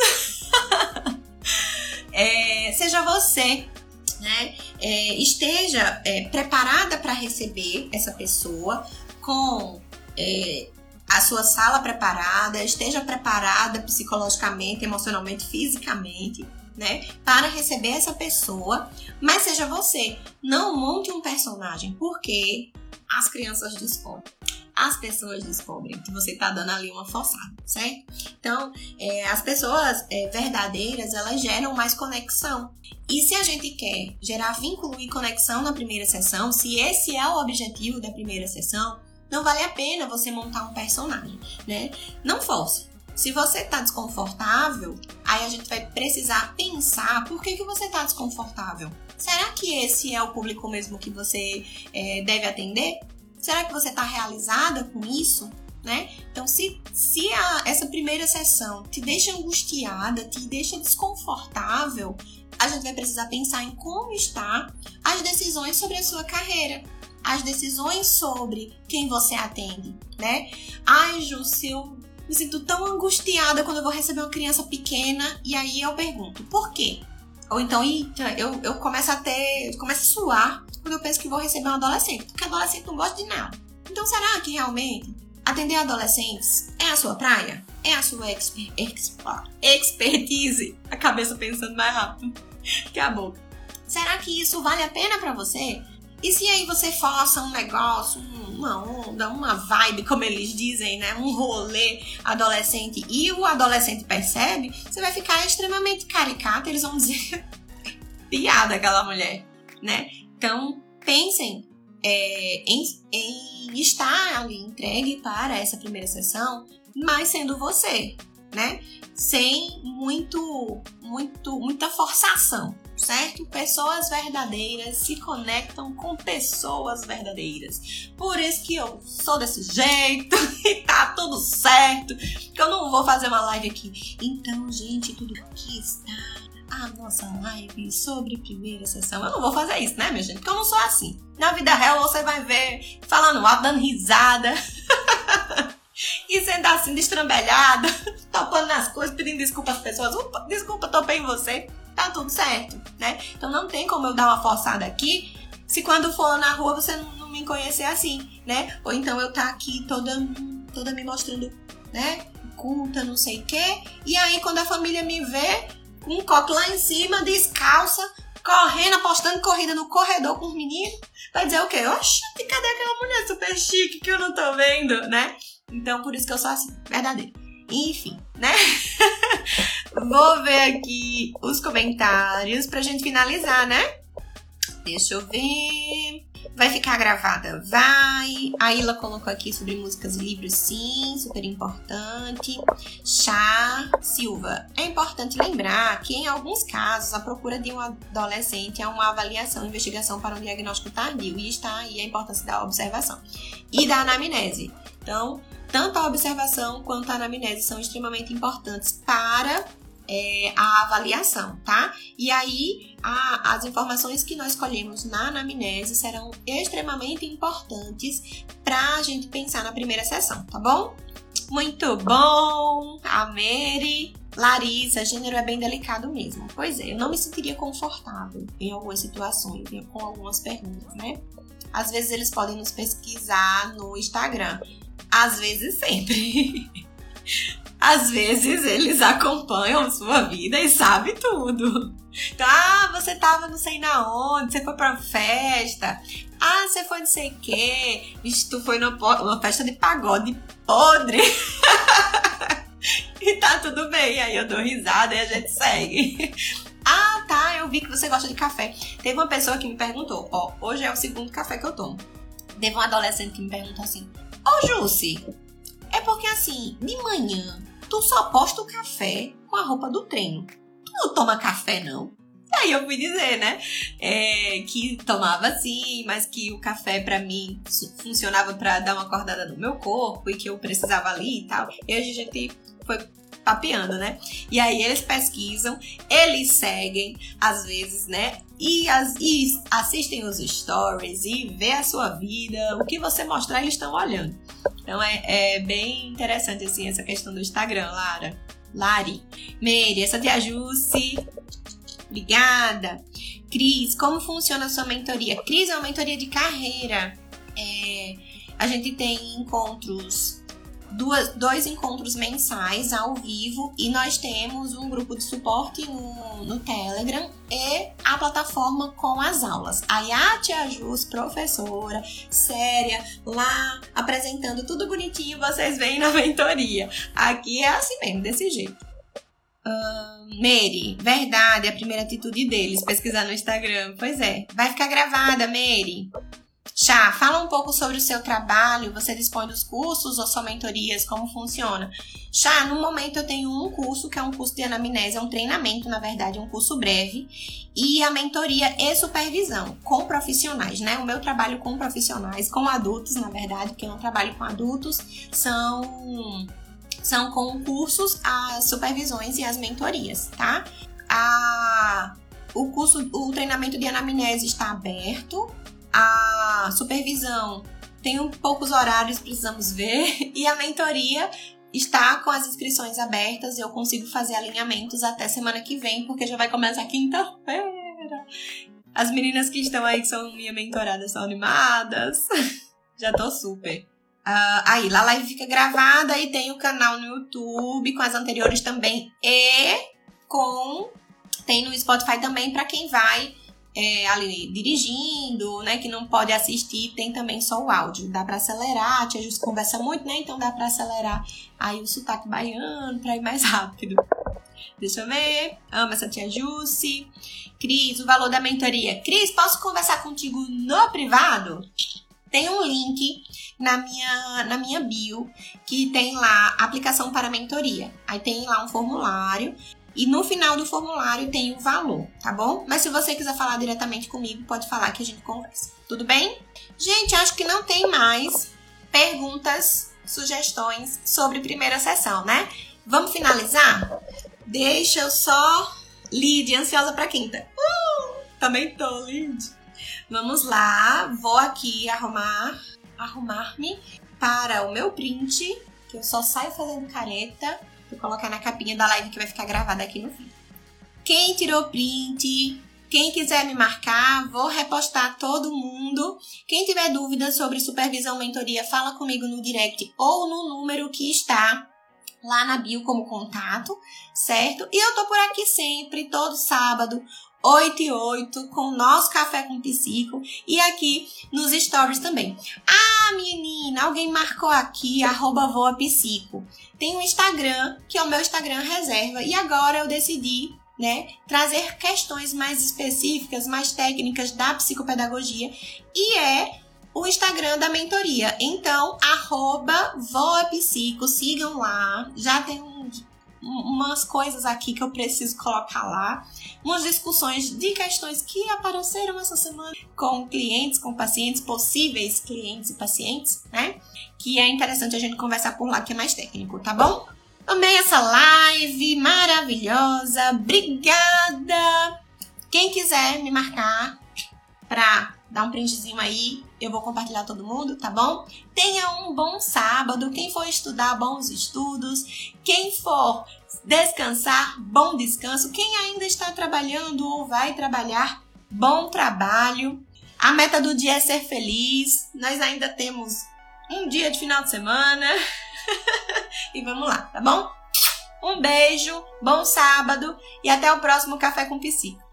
é, seja você né, é, esteja é, preparada para receber essa pessoa com é, a sua sala preparada, esteja preparada psicologicamente, emocionalmente, fisicamente, né, para receber essa pessoa, mas seja você. Não monte um personagem, porque as crianças descobrem. As pessoas descobrem que você está dando ali uma forçada, certo? Então, é, as pessoas é, verdadeiras, elas geram mais conexão. E se a gente quer gerar vínculo e conexão na primeira sessão, se esse é o objetivo da primeira sessão, não vale a pena você montar um personagem, né? Não force. Se você tá desconfortável, aí a gente vai precisar pensar por que, que você tá desconfortável. Será que esse é o público mesmo que você é, deve atender? Será que você está realizada com isso? Né? Então, se, se a, essa primeira sessão te deixa angustiada, te deixa desconfortável, a gente vai precisar pensar em como está as decisões sobre a sua carreira, as decisões sobre quem você atende, né? Ai, se eu me sinto tão angustiada quando eu vou receber uma criança pequena, e aí eu pergunto, por quê? Ou então, eu, eu começo a ter. começo a suar quando eu penso que vou receber um adolescente, porque adolescente não gosta de nada. Então, será que realmente atender adolescentes é a sua praia? É a sua exper, exper, expertise? A cabeça pensando mais rápido que a boca. Será que isso vale a pena para você? E se aí você força um negócio, uma onda, uma vibe, como eles dizem, né? Um rolê adolescente e o adolescente percebe, você vai ficar extremamente caricata, eles vão dizer piada aquela mulher, né? Então, pensem é, em, em estar ali entregue para essa primeira sessão, mas sendo você, né? Sem muito, muito, muita forçação certo? Pessoas verdadeiras se conectam com pessoas verdadeiras. Por isso que eu sou desse jeito e tá tudo certo. Que eu não vou fazer uma live aqui. Então, gente, tudo aqui está a nossa live sobre primeira sessão. Eu não vou fazer isso, né, minha gente? Porque eu não sou assim. Na vida real você vai ver falando alto, dando risada. e sendo assim, destrambelhada, topando nas coisas, pedindo desculpa às pessoas. Opa, desculpa, topei em você tá tudo certo, né? Então não tem como eu dar uma forçada aqui se quando for na rua você não, me conhecer assim, né? Ou então eu tá aqui toda, toda me mostrando, né? Culta, não sei o quê. E aí quando a família me vê com um copo lá em cima, descalça, correndo, apostando corrida no corredor com os meninos, vai dizer o quê? Oxe, cadê aquela mulher super chique que eu não tô vendo, né? Então por isso que eu sou assim, verdadeira. Enfim, né? Vou ver aqui os comentários pra gente finalizar, né? Deixa eu ver. Vai ficar gravada? Vai. A Ila colocou aqui sobre músicas e livros, sim, super importante. Chá Silva. É importante lembrar que, em alguns casos, a procura de um adolescente é uma avaliação, investigação para um diagnóstico tardio. E está aí a importância da observação e da anamnese. Então, tanto a observação quanto a anamnese são extremamente importantes para é, a avaliação, tá? E aí, a, as informações que nós escolhemos na anamnese serão extremamente importantes para a gente pensar na primeira sessão, tá bom? Muito bom! A Mary. Larissa, gênero é bem delicado mesmo. Pois é, eu não me sentiria confortável em algumas situações, com algumas perguntas, né? Às vezes eles podem nos pesquisar no Instagram. Às vezes sempre. Às vezes eles acompanham sua vida e sabem tudo. Então, ah, você tava não sei na onde, você foi pra festa. Ah, você foi não sei o quê. Vixe, tu foi numa festa de pagode podre. e tá tudo bem. Aí eu dou risada e a gente segue. Ah, tá, eu vi que você gosta de café. Teve uma pessoa que me perguntou, ó, hoje é o segundo café que eu tomo. Teve um adolescente que me perguntou assim, ô Jussi, é porque assim, de manhã tu só posta o café com a roupa do treino. Tu não toma café, não? Aí eu fui dizer, né? É, que tomava sim, mas que o café para mim funcionava para dar uma acordada no meu corpo e que eu precisava ali e tal. E a gente foi papeando, né? E aí eles pesquisam, eles seguem, às vezes, né? E, as, e assistem os stories e vê a sua vida, o que você mostrar, eles estão olhando. Então é, é bem interessante assim essa questão do Instagram, Lara. Lari. Meire, essa tia Jussi. Obrigada. Cris, como funciona a sua mentoria? Cris é uma mentoria de carreira. É, a gente tem encontros duas, dois encontros mensais ao vivo e nós temos um grupo de suporte no, no Telegram e a plataforma com as aulas. A Tia Jus, professora, séria, lá apresentando tudo bonitinho, vocês veem na mentoria. Aqui é assim mesmo, desse jeito. Uh, Mary, verdade, a primeira atitude deles, pesquisar no Instagram. Pois é, vai ficar gravada, Mary. Chá, fala um pouco sobre o seu trabalho, você dispõe dos cursos ou só mentorias, como funciona? Já no momento eu tenho um curso, que é um curso de anamnese, é um treinamento, na verdade, um curso breve, e a mentoria e supervisão com profissionais, né? O meu trabalho com profissionais, com adultos, na verdade, porque eu não trabalho com adultos, são são com cursos, as supervisões e as mentorias, tá? A, o curso, o treinamento de anamnese está aberto, a supervisão tem um poucos horários, precisamos ver, e a mentoria está com as inscrições abertas. Eu consigo fazer alinhamentos até semana que vem, porque já vai começar quinta-feira. As meninas que estão aí, que são minha mentorada, são animadas. já tô super. Uh, aí, a live fica gravada e tem o canal no YouTube com as anteriores também e com tem no Spotify também para quem vai é, ali dirigindo, né, que não pode assistir, tem também só o áudio. Dá para acelerar, a tia Jus conversa muito, né? Então dá para acelerar aí o sotaque baiano para ir mais rápido. Deixa eu ver. Amo essa tia Jussi. Cris, o valor da mentoria. Cris, posso conversar contigo no privado? Tem um link na minha, na minha bio que tem lá aplicação para mentoria. Aí tem lá um formulário e no final do formulário tem o valor, tá bom? Mas se você quiser falar diretamente comigo, pode falar que a gente conversa. Tudo bem? Gente, acho que não tem mais perguntas, sugestões sobre primeira sessão, né? Vamos finalizar? Deixa eu só. Lid, ansiosa pra quinta. Uh, também tô, Lid. Vamos lá, vou aqui arrumar, arrumar-me para o meu print, que eu só saio fazendo careta Vou colocar na capinha da live que vai ficar gravada aqui no fim. Quem tirou print, quem quiser me marcar, vou repostar todo mundo. Quem tiver dúvidas sobre supervisão mentoria, fala comigo no direct ou no número que está lá na bio como contato, certo? E eu tô por aqui sempre, todo sábado, 8 e 8, com nosso café com psico e aqui nos stories também. Ah, menina, alguém marcou aqui, arroba voa psico. Tem um Instagram, que é o meu Instagram reserva, e agora eu decidi né, trazer questões mais específicas, mais técnicas da psicopedagogia, e é o Instagram da mentoria. Então, arroba voapsico, sigam lá. Já tem um umas coisas aqui que eu preciso colocar lá, umas discussões de questões que apareceram essa semana com clientes, com pacientes, possíveis clientes e pacientes, né? Que é interessante a gente conversar por lá, que é mais técnico, tá bom? Amei essa live maravilhosa, obrigada! Quem quiser me marcar pra dar um printzinho aí, eu vou compartilhar todo mundo, tá bom? Tenha um bom sábado. Quem for estudar, bons estudos. Quem for descansar, bom descanso. Quem ainda está trabalhando ou vai trabalhar, bom trabalho. A meta do dia é ser feliz. Nós ainda temos um dia de final de semana. e vamos lá, tá bom? Um beijo, bom sábado e até o próximo Café com Psico.